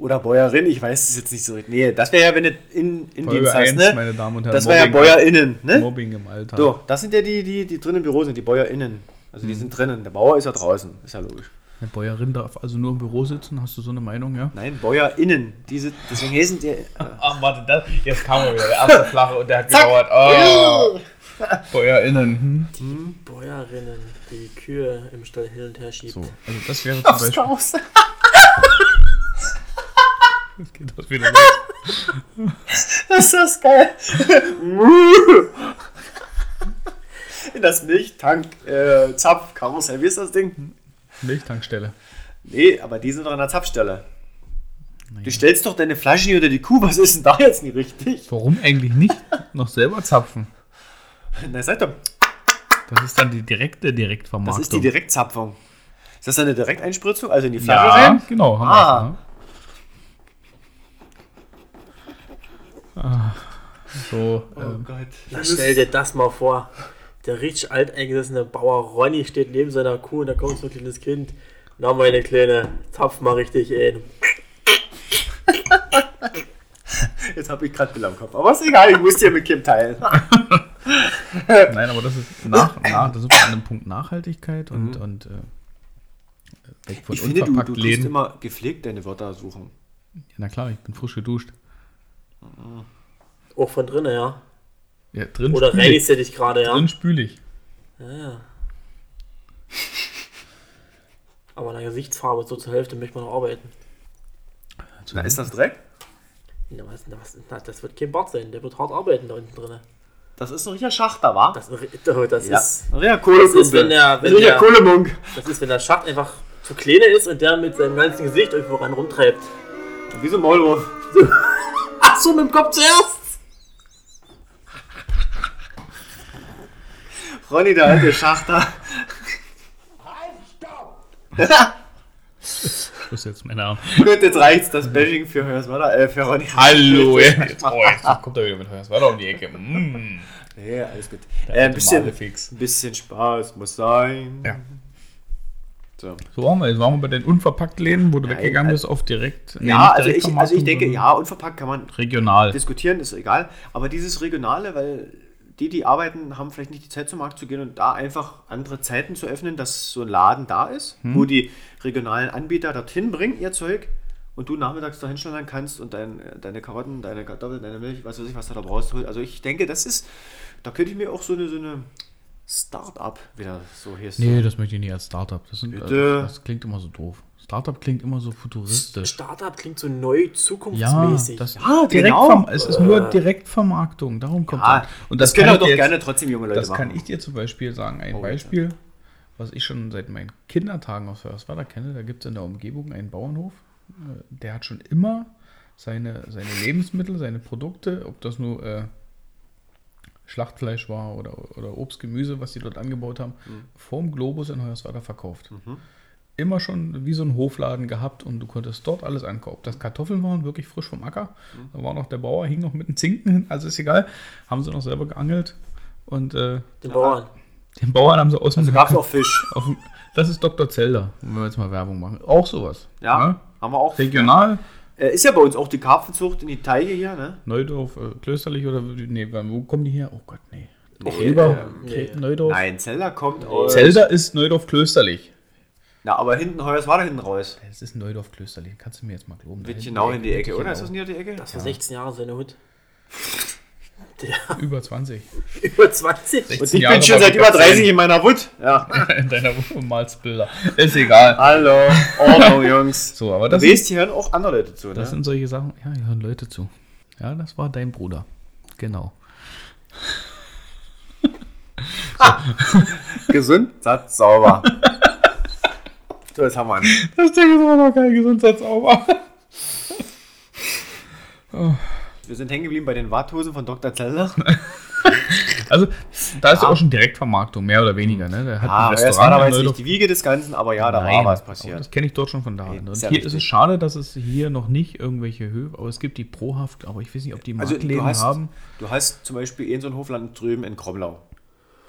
Oder Bäuerin, ich weiß es jetzt nicht so. richtig. Nee, das wäre ja, wenn du in, in Dienst hast, 1, ne? meine Damen und Herren. Das wäre ja Mobbing- BäuerInnen, ne? Mobbing im Alltag. So, das sind ja die, die, die drin im Büro sind, die BäuerInnen. Also die sind drinnen. Der Bauer ist ja draußen, ist ja logisch. Eine Bäuerin darf also nur im Büro sitzen, hast du so eine Meinung, ja? Nein, BäuerInnen. Diese, deswegen heißen die. [LAUGHS] Ach, warte, das, jetzt kam er wieder, der erste Flache und der hat gedauert. Oh, [LAUGHS] BäuerInnen. Hm? Bäuerinnen, die Kühe im Stall hin und her schiebt. So, also das wäre zum Beispiel. [LAUGHS] Das geht das wieder los. [LAUGHS] Das ist das geil. In das Milchtank, äh, wie ist das Ding? Milchtankstelle. Nee, aber die sind doch an der Zapfstelle. Naja. Du stellst doch deine Flasche nicht unter die Kuh, was ist denn da jetzt nicht richtig? Warum eigentlich nicht noch selber zapfen? Na, sag doch, Das ist dann die direkte das Direktvermarktung. ist die Direktzapfung. Ist das eine Direkteinspritzung, also in die Flasche Ja, rein? genau. Haben Ah. wir's, ne? Ah, so, ähm, Gott. Na, stell dir das mal vor. Der richtig alteingesessene Bauer Ronny steht neben seiner Kuh und da kommt so ein kleines Kind. Na, meine Kleine, zapf mal richtig ein. Jetzt habe ich gerade Bill am Kopf. Aber ist egal, ich muss dir mit Kim teilen. [LAUGHS] nein, aber das ist nach, nach, das ist an dem Punkt Nachhaltigkeit und, und äh, weg von Mhm. Ich finde, du, du Läden. immer gepflegt deine Wörter suchen. Ja, na klar, ich bin frisch geduscht. Auch von drinnen, ja. Ja, drin Oder spül ich. reinigst du dich gerade, ja? Drin spüle ich. Ja, ja. Aber an der Gesichtsfarbe so zur Hälfte möchte man noch arbeiten. Na, ist das Dreck? Na, was, na, was, na, das wird kein Bart sein, der wird hart arbeiten da unten drin. Das ist ein richtiger Schachter, wa? Das, das, [LAUGHS] das, ja. ist, ein richtiger Kohlemunk. das ist, wenn der- Kohlemunk. das ist, wenn der Schacht einfach zu klein ist und der mit seinem ganzen Gesicht irgendwo ran rumtreibt. Wie so ein Maulwurf. [LAUGHS] Ach so, mit dem Kopf zuerst! Ronny, der alte Schachter. Schluss jetzt, meine Damen. Gut, jetzt reicht's das Bashing für Hörswalder, äh, für Ronny. Hallo, [LAUGHS] jetzt, oh, jetzt kommt er wieder mit Heuers weiter um die Ecke. Mm. Ja, alles gut. Äh, bisschen, bisschen Spaß muss sein. Ja. So. So waren wir. Jetzt waren wir bei den unverpackt Läden, wo du Nein, weggegangen also- bist auf direkt. nee, Ja, nicht also ich, Direktvermarktung, also ich denke, ja, unverpackt kann man Regional. diskutieren, ist egal. Aber dieses Regionale, weil die, die arbeiten, haben vielleicht nicht die Zeit zum Markt zu gehen und da einfach andere Zeiten zu öffnen, dass so ein Laden da ist, wo die regionalen Anbieter dorthin bringen ihr Zeug und du nachmittags da hinstellen kannst und dein, deine Karotten, deine Kartoffeln, deine Milch, was weiß ich, was du da brauchst. Also ich denke, das ist, da könnte ich mir auch so eine, so eine Start-up wieder so hier Nee, das möchte ich nicht als Startup. Das, sind, Bitte? also, das klingt immer so doof. Startup klingt immer so futuristisch. Startup klingt so neu, Ja, zukunftsmäßig. das Ja, genau. Es ist nur Direktvermarktung, darum kommt es. und das, kann können ich doch jetzt- gerne trotzdem junge Leute Das machen. kann ich dir zum Beispiel sagen. Ein Oh, Beispiel, was ich schon seit meinen Kindertagen aus Hörswader kenne. Da gibt es in der Umgebung einen Bauernhof. äh, Der hat schon immer seine, seine Lebensmittel, seine Produkte, ob das nur äh, Schlachtfleisch war oder, oder Obst, Gemüse, was die dort angebaut haben, Mhm. vorm Globus in Hoyerswerda verkauft. Immer schon wie so ein Hofladen gehabt und du konntest dort alles ankaufen. Das Kartoffeln waren, wirklich frisch vom Acker. Mhm. Da war noch der Bauer, hing noch mit einem Zinken hin, also ist egal. Haben sie noch selber geangelt und äh, Den Bauern. den Bauern haben sie aus dem Also gab auch Fisch. [LAUGHS] auf dem, Das ist Dr. Zelda, wenn wir jetzt mal Werbung machen. Auch sowas. Ja, ne? haben wir auch. Regional, Äh, ist ja bei uns auch die Karpfenzucht in die Teiche hier, ne? Neudorf, äh, klösterlich oder nee, wo kommen die her? Oh Gott, nee. Nee, Gräber, nee. Gre- Neudorf. Nein, Zelda kommt aus. Zelda ist Neudorf klösterlich. Na, aber hinten, Heuers war da hinten raus. Es ist Neudorf klösterlich, kannst du mir jetzt mal glauben. Wird genau in die Ecke, oder? Ist das genau. nicht in die Ecke? Das war 16 Jahre seine Hut. Der Über 20. über 20. 16 Und ich Jahre bin schon seit über auf 30 in meiner Wut. Ja. [LAUGHS] In deiner Wohnung malst Bilder. Ist egal. Hallo, Ordnung, [LAUGHS] Jungs. So, aber Du das, weißt, hier hören auch andere Leute zu, ne? das sind solche Sachen. Ja, hier hören Leute zu. Ja, das war dein Bruder. Genau. Gesund, satt, sauber. So, jetzt haben wir einen. Das Ding ist aber noch kein Gesundheitszauber. Wir sind hängen geblieben bei den Warthosen von Dr. Zelder. [LAUGHS] Also, da ist ja auch schon Direktvermarktung, mehr oder weniger. Ne? Der hat Ah, ein das war Restaurant aber jetzt nicht die Wiege des Ganzen, aber ja, da Nein, war was passiert. Das kenne ich dort schon von da. Nee, Und ist ja hier ist es schade, dass es hier noch nicht irgendwelche Höhe, aber es gibt die Prohaft, aber ich weiß nicht, ob die Also Marktläden du hast, haben. du hast zum Beispiel in so ein Hofland drüben in Kromlau.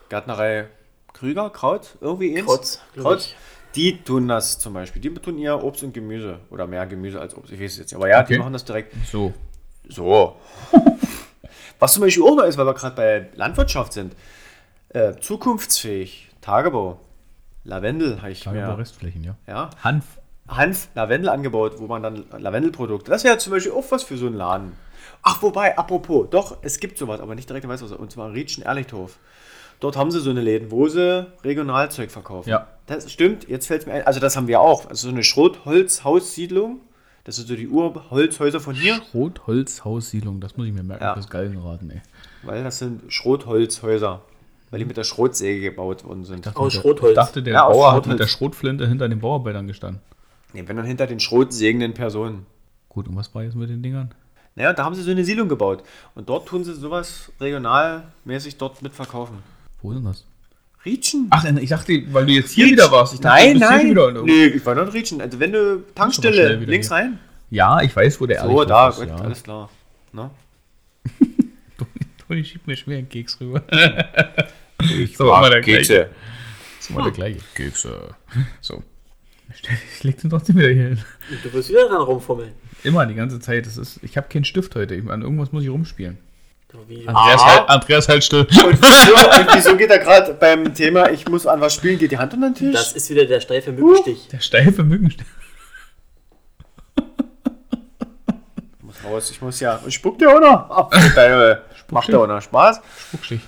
Gärtnerei Krüger, Kraut, irgendwie eins. Kraut. ich. Die tun das zum Beispiel. Die tun ihr Obst und Gemüse. Oder mehr Gemüse als Obst. Ich weiß es jetzt. nicht. Aber ja, die Okay. machen das direkt. So. So. [LAUGHS] Was zum Beispiel auch noch ist, weil wir gerade bei Landwirtschaft sind. Äh, zukunftsfähig. Tagebau. Lavendel habe ich Tagebau. Restflächen, ja. Ja. Hanf. Hanf, Lavendel angebaut, wo man dann Lavendelprodukte. Das wäre zum Beispiel auch was für so einen Laden. Ach, wobei, apropos, doch, es gibt sowas, aber nicht direkt in Weißwasser. Und zwar Rietschen Ehrlichhof. Dort haben sie so eine Läden, wo sie Regionalzeug verkaufen. Ja. Das stimmt, jetzt fällt es mir ein. Also, das haben wir auch. Also, so eine Schrotholzhaussiedlung. Das sind so die Urholzhäuser von hier. Schrotholzhaussiedlung, das muss ich mir merken Ja. fürs Galgenraten, ey. Weil das sind Schrotholzhäuser. Weil die mit der Schrotsäge gebaut worden sind. dachte, Aus der- Schrotholz. Ich dachte, der Ja, Bauer hat mit der Schrotflinte hinter den Bauarbeitern gestanden. Nee, wenn dann hinter den schrotsägenden Personen. Gut, und was war jetzt mit den Dingern? Naja, da haben sie so eine Siedlung gebaut. Und dort tun sie sowas regionalmäßig dort mit verkaufen. Wo ist denn das? Rietschen? Ach, ich dachte, weil du jetzt hier wieder warst. Ich dachte, nein, du bist hier nein. wieder nee, ich war noch in Rietschen. Also wenn du Tankstelle links hier. rein. Ja, ich weiß, wo der So, da, ist. gut, ja. alles klar. Ne? [LAUGHS] Toni schiebt mir schwer einen Keks rüber. Ich So, immer der Kekse. Das ist immer der gleiche. Kekse. So. Ich leg den trotzdem wieder hier hin. Du wirst wieder dran rumfummeln. Immer, die ganze Zeit. Das ist, ich habe keinen Stift heute. Ich, an irgendwas muss ich rumspielen. Andreas, halt, Andreas halt still. Und wieso, und wieso geht er gerade beim Thema, ich muss an was spielen, geht die Hand unter den Tisch? das ist wieder der steife Mückenstich. Der steife Mückenstich. Ich muss raus, ich muss ja. Und spuckt der auch noch? [LAUGHS] Macht der auch noch Spaß? Spuckstich.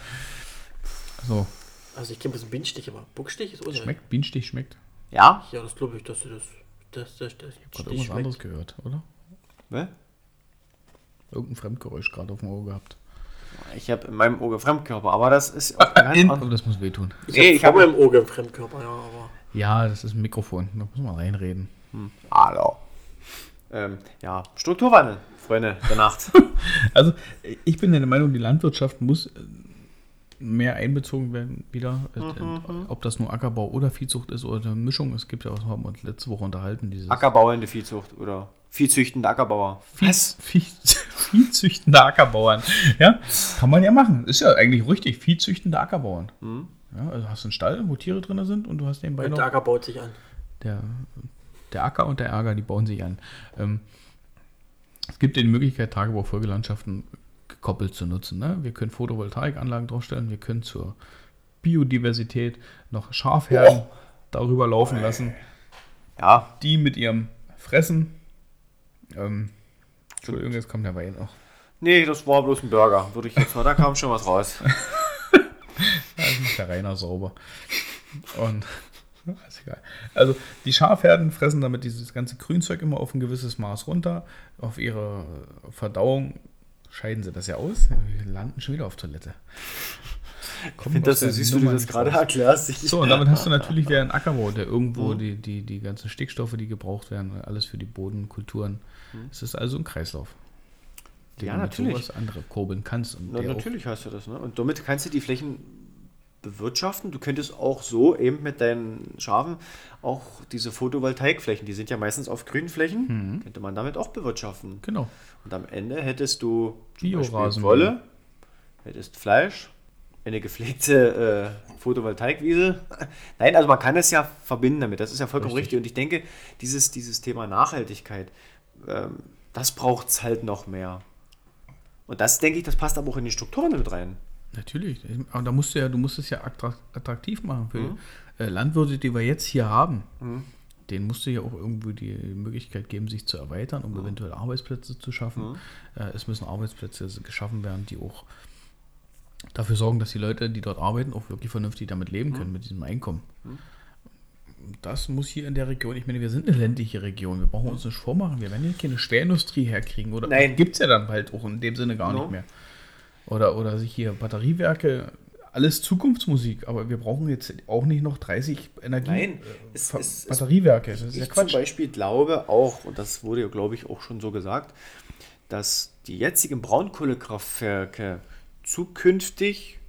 So, Also ich kenne bloß einen Bienenstich, aber Buckstich ist unser. schmeckt. Bienenstich schmeckt. Ja? Ja, das glaube ich, dass du das. Das, das, das, Hat Stich irgendwas schmeckt. anderes gehört, oder? Ne? Irgendein Fremdgeräusch gerade auf dem Ohr gehabt. Ich habe in meinem Auge Fremdkörper, aber das ist [LAUGHS] In, an- aber das muss wehtun. Ich Nee, ich habe hab- im Auge Fremdkörper, ja, aber. Ja, das ist ein Mikrofon. Da muss man reinreden. Hallo. Ähm, ja, Strukturwandel, Freunde der Nacht. [LAUGHS] Also, ich bin der Meinung, die Landwirtschaft muss äh, mehr einbezogen werden wieder. Äh, Mhm, Ob das nur Ackerbau oder Viehzucht ist oder eine Mischung. Es gibt ja auch, haben wir uns letzte Woche unterhalten, dieses Ackerbauernde Viehzucht oder viehzüchtende Ackerbauer. Vieh, Vieh, [LAUGHS] Viehzüchtende Ackerbauern. Ja, kann man ja machen. Ist ja eigentlich richtig. Viehzüchtende Ackerbauern. Mhm. Ja, also hast du einen Stall, wo Tiere drin sind und du hast nebenbei Und der Acker baut sich an. der, der Acker und der Ärger, die bauen sich an. Ähm, es gibt ja die Möglichkeit, Tagebau-Folgelandschaften gekoppelt zu nutzen. Ne? Wir können Photovoltaikanlagen draufstellen, wir können zur Biodiversität noch Schafherden darüber laufen lassen, Ja, die mit ihrem Fressen. Ähm, Entschuldigung, jetzt kommt der Wein noch. nee, das war bloß ein Burger. Würde ich jetzt mal, da kam schon was raus. [LAUGHS] Das macht der Rainer sauber. Und [LAUGHS] ist egal. Also die Schafherden fressen damit dieses ganze Grünzeug immer auf ein gewisses Maß runter. Auf ihre Verdauung scheiden sie das ja aus. Wir landen schon wieder auf Toilette. Ich finde das so süß, wie du das gerade erklärst. So, und damit hast du natürlich wieder einen Ackerbau, der irgendwo die, die, die ganzen Stickstoffe, die gebraucht werden, alles für die Bodenkulturen. Es ist also ein Kreislauf. den Ja, du natürlich. sowas andere kurbeln kannst. Na, natürlich hast du das. Ne? Und damit kannst du die Flächen bewirtschaften. Du könntest auch so eben mit deinen Schafen auch diese Photovoltaikflächen, die sind ja meistens auf grünen Flächen, könnte man damit auch bewirtschaften. Genau. Und am Ende hättest du Biorasen. Wolle, hättest Fleisch, eine gepflegte äh, Photovoltaikwiese. Nein, also man kann es ja verbinden damit. Das ist ja vollkommen Richtig. richtig. Und ich denke, dieses, dieses Thema Nachhaltigkeit, ähm, das braucht es halt noch mehr. Und das denke ich, das passt aber auch in die Strukturen mit rein. Natürlich. Aber da musst du ja, du musst es ja attra- attraktiv machen für Mhm. äh, Landwirte, die wir jetzt hier haben. Denen musst du ja auch irgendwo die Möglichkeit geben, sich zu erweitern, Mhm. um eventuell Arbeitsplätze zu schaffen. Äh, es müssen Arbeitsplätze geschaffen werden, die auch dafür sorgen, dass die Leute, die dort arbeiten, auch wirklich vernünftig damit leben Mhm. können, mit diesem Einkommen. Das muss hier in der Region, ich meine, wir sind eine ländliche Region, wir brauchen uns nicht vormachen, wir werden hier keine Schwerindustrie herkriegen. Oder Nein. gibt es ja dann bald auch in dem Sinne gar No. nicht mehr. Oder, oder sich hier Batteriewerke alles Zukunftsmusik, aber wir brauchen jetzt auch nicht noch 30 Energie Nein, äh, es- Ver- es- Batteriewerke. Das ist ja Ich zum Quatsch. Beispiel glaube auch, und das wurde ja, glaube ich, auch schon so gesagt, dass die jetzigen Braunkohlekraftwerke zukünftig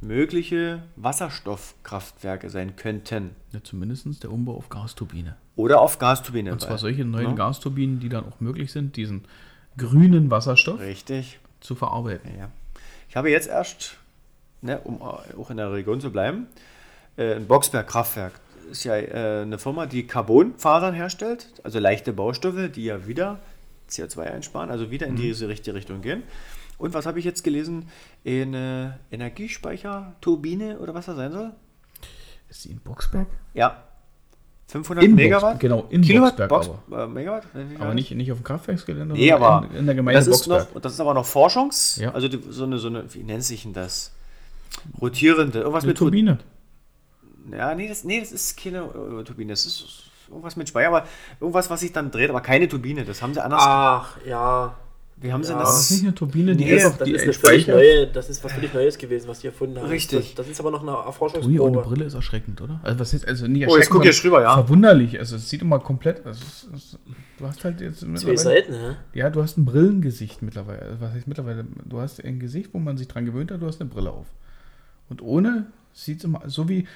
mögliche Wasserstoffkraftwerke sein könnten. Ja, zumindest der Umbau auf Gasturbine. Oder auf Gasturbine. Und zwar solche neuen ne? Gasturbinen, die dann auch möglich sind, diesen grünen Wasserstoff Richtig. zu verarbeiten. Ja. Ich habe jetzt erst, ne, um auch in der Region zu bleiben, äh, ein Boxberg-Kraftwerk. Ist ja äh, eine Firma, die Carbonfasern herstellt, also leichte Baustoffe, die ja wieder CO2 einsparen, also wieder in diese richtige Richtung gehen. Und was habe ich jetzt gelesen? Eine Energiespeicherturbine oder was das sein soll? Ist die in Boxberg? Ja. 500 In Megawatt? Box- genau, in Kilowatt, Boxberg Box, äh, Megawatt? Aber nicht, nicht auf dem Kraftwerksgelände, Nee, aber in, in der Gemeinde das ist, Boxberg. noch, das ist aber noch Forschungs, Ja. also die, so, eine, so eine, wie nennt sich denn das? Rotierende, irgendwas Eine mit Turbine. Ja, nee, das, nee, das ist keine äh, Turbine, das ist irgendwas mit Speicher, aber irgendwas, was sich dann dreht, aber keine Turbine, das haben sie anders. Ach, ja. Wie haben sie ja. denn Das ist nicht das? eine Turbine, die Nee, Das die ist, eine völlig Speicher- neue, das ist was völlig Neues gewesen, was die erfunden haben. Richtig. Das, das ist aber noch eine Ui, ohne Erforschungsprobe. Brille ist erschreckend, oder? Also was ist also nicht Oh, jetzt guck sondern hier rüber, ja. Verwunderlich. Also es sieht immer komplett. Also es, es, du hast halt jetzt Zwei. Seiten, hä? Ja, du hast ein Brillengesicht mittlerweile. Also was heißt mittlerweile? Du hast ein Gesicht, wo man sich dran gewöhnt hat, du hast eine Brille auf. Und ohne sieht es immer so wie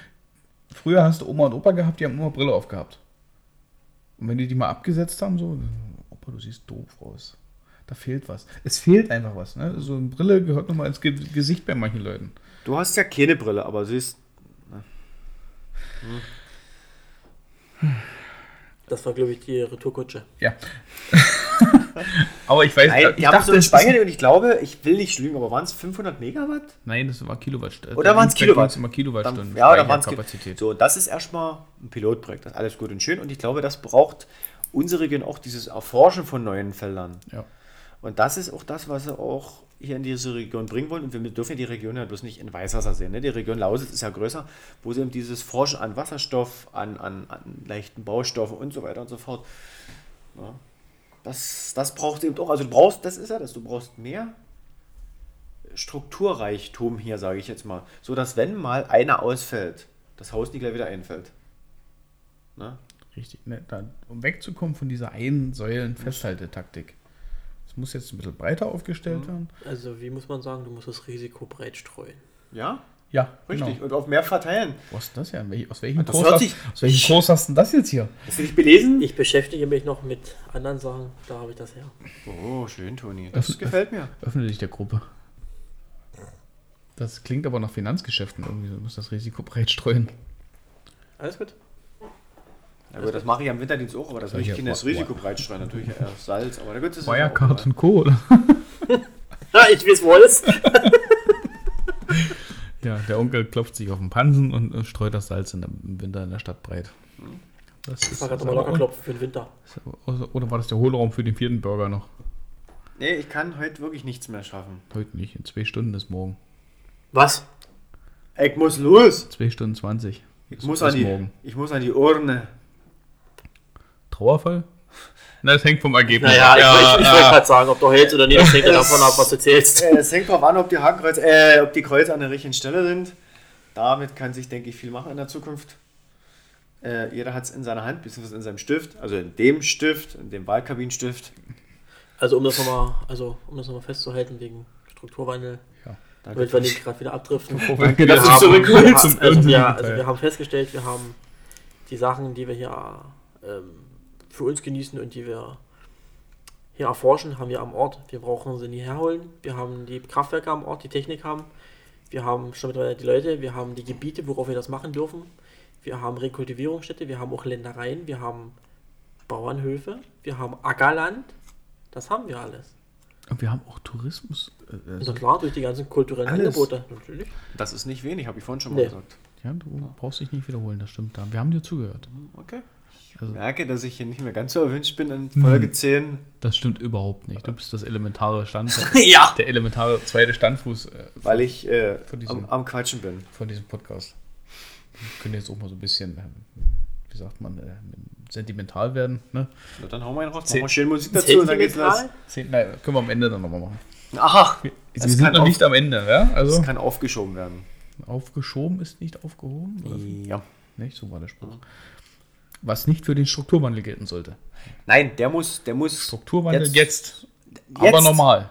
früher hast du Oma und Opa gehabt, die haben immer Brille aufgehabt. Und wenn die die mal abgesetzt haben, so, Opa, du siehst doof aus. Da fehlt was. Es fehlt einfach was. Ne? So eine Brille gehört nochmal ins Ge Gesicht bei manchen Leuten. Du hast ja keine Brille, aber siehst. Das war, glaube ich, die Retourkutsche. Ja. [LAUGHS] Aber ich weiß, Nein, ich haben dachte, so einen es ist- Speicher und ich glaube, ich will nicht lügen, aber waren es 500 Megawatt? Nein, das war Kilowattstunden. Oder waren's Kilowatt? Immer Kilowattstunden. Dann, ja, da waren es Kapazität. So, das ist erstmal ein Pilotprojekt, das ist alles gut und schön und ich glaube, das braucht unsere Region auch dieses Erforschen von neuen Feldern. Ja. Und das ist auch das, was sie auch hier in diese Region bringen wollen. Und wir dürfen ja die Region ja bloß nicht in Weißwasser sehen. Ne? Die Region Lausitz ist ja größer, wo sie eben dieses Forschen an Wasserstoff, an, an, an leichten Baustoffen und so weiter und so fort. Ja. Das, das braucht eben auch. Also du brauchst, das ist ja das, du brauchst mehr Strukturreichtum hier, sage ich jetzt mal. So dass wenn mal einer ausfällt, das Haus nicht gleich wieder einfällt. Ne? Richtig. Ne, da, um wegzukommen von dieser einen Säulen-Festhaltetaktik. Es muss jetzt ein bisschen breiter aufgestellt werden. Also, wie muss man sagen, du musst das Risiko breit streuen. Ja, Ja, richtig. Genau. Und auf mehr verteilen. Was ist das ja? Aus welchem, Das Kurs hast, aus welchem Kurs hast du das jetzt hier? Hast du dich belesen? Ich beschäftige mich noch mit anderen Sachen, da habe ich das her. Oh, schön, Toni. Das Öffne- gefällt mir. Öffne dich der Gruppe. Das klingt aber nach Finanzgeschäften irgendwie. Du musst das Risiko breit streuen. Alles gut? Ja, gut, das mache ich am Winterdienst auch, aber das will ich nicht das Risiko breitstreuen. Natürlich eher Salz, aber gut, das ist Wirecard und Co. Oder? Ja, ich weiß woll's. [LAUGHS] Ja, der Onkel klopft sich auf den Pansen und äh, streut das Salz in der, im Winter in der Stadt breit. Das Ich ist, war gerade mal aber locker klopfen für den Winter. oder, oder war das der Hohlraum für den vierten Burger noch? Nee, ich kann heute wirklich nichts mehr schaffen. Heute nicht. In zwei Stunden ist morgen. Was? Ich muss los. Zwei Stunden 20. Ich muss, an die, morgen. ich muss an die Urne. Trauerfall? Na, das hängt vom Ergebnis Naja, ab. ich, ich, ich wollte gerade sagen, ob du hältst oder nicht, das hängt ja davon ab, was du zählst. Äh, Es hängt drauf an, ob die Hakenkreuze, äh, ob die Kreuze an der richtigen Stelle sind. Damit kann sich, denke ich, viel machen in der Zukunft. Äh, jeder hat es in seiner Hand, beziehungsweise in seinem Stift, also in dem Stift, in dem Wahlkabinenstift. Also um das nochmal, also um das nochmal festzuhalten wegen Strukturwandel, Danke. damit wir nicht gerade wieder abdriften. Danke, dass du haben- zurückholst. Also, also wir haben festgestellt, wir haben die Sachen, die wir hier ähm, für uns genießen und die wir hier erforschen, haben wir am Ort. Wir brauchen sie nie herholen. Wir haben die Kraftwerke am Ort, die Technik haben. Wir haben schon mittlerweile die Leute, wir haben die Gebiete, worauf wir das machen dürfen. Wir haben Rekultivierungsstätte, wir haben auch Ländereien, wir haben Bauernhöfe, wir haben Ackerland. Das haben wir alles. Und wir haben auch Tourismus. äh, Na Also, klar, durch die ganzen kulturellen Alles. Angebote. Natürlich. Das ist nicht wenig, habe ich vorhin schon mal Nee. gesagt. ja, du brauchst dich nicht wiederholen, das stimmt. Da. Wir haben dir zugehört. Okay. Ich Also- merke, dass ich hier nicht mehr ganz so erwünscht bin in Hm. Folge 10. Das stimmt überhaupt nicht. Du bist das elementare Stand, [LAUGHS] ja! der elementare zweite Standfuß äh, Weil ich äh, Von diesem- am, am Quatschen bin. von diesem Podcast. Wir können jetzt auch mal so ein bisschen, ähm, wie sagt man, äh, sentimental werden. Ne? Na, dann hauen wir ihn raus. Zehn- Machen wir schön Musik dazu und dann geht's los. Zehn, nein, können wir am Ende dann nochmal machen. Aha! Wir, wir sind noch auf- nicht am Ende, ja? Also, Das kann aufgeschoben werden. Aufgeschoben ist nicht aufgehoben? Oder? Ja. Nicht? So war der Spruch. Was nicht für den Strukturwandel gelten sollte. Nein, der muss, der muss. Strukturwandel jetzt, Jetzt- aber jetzt. normal.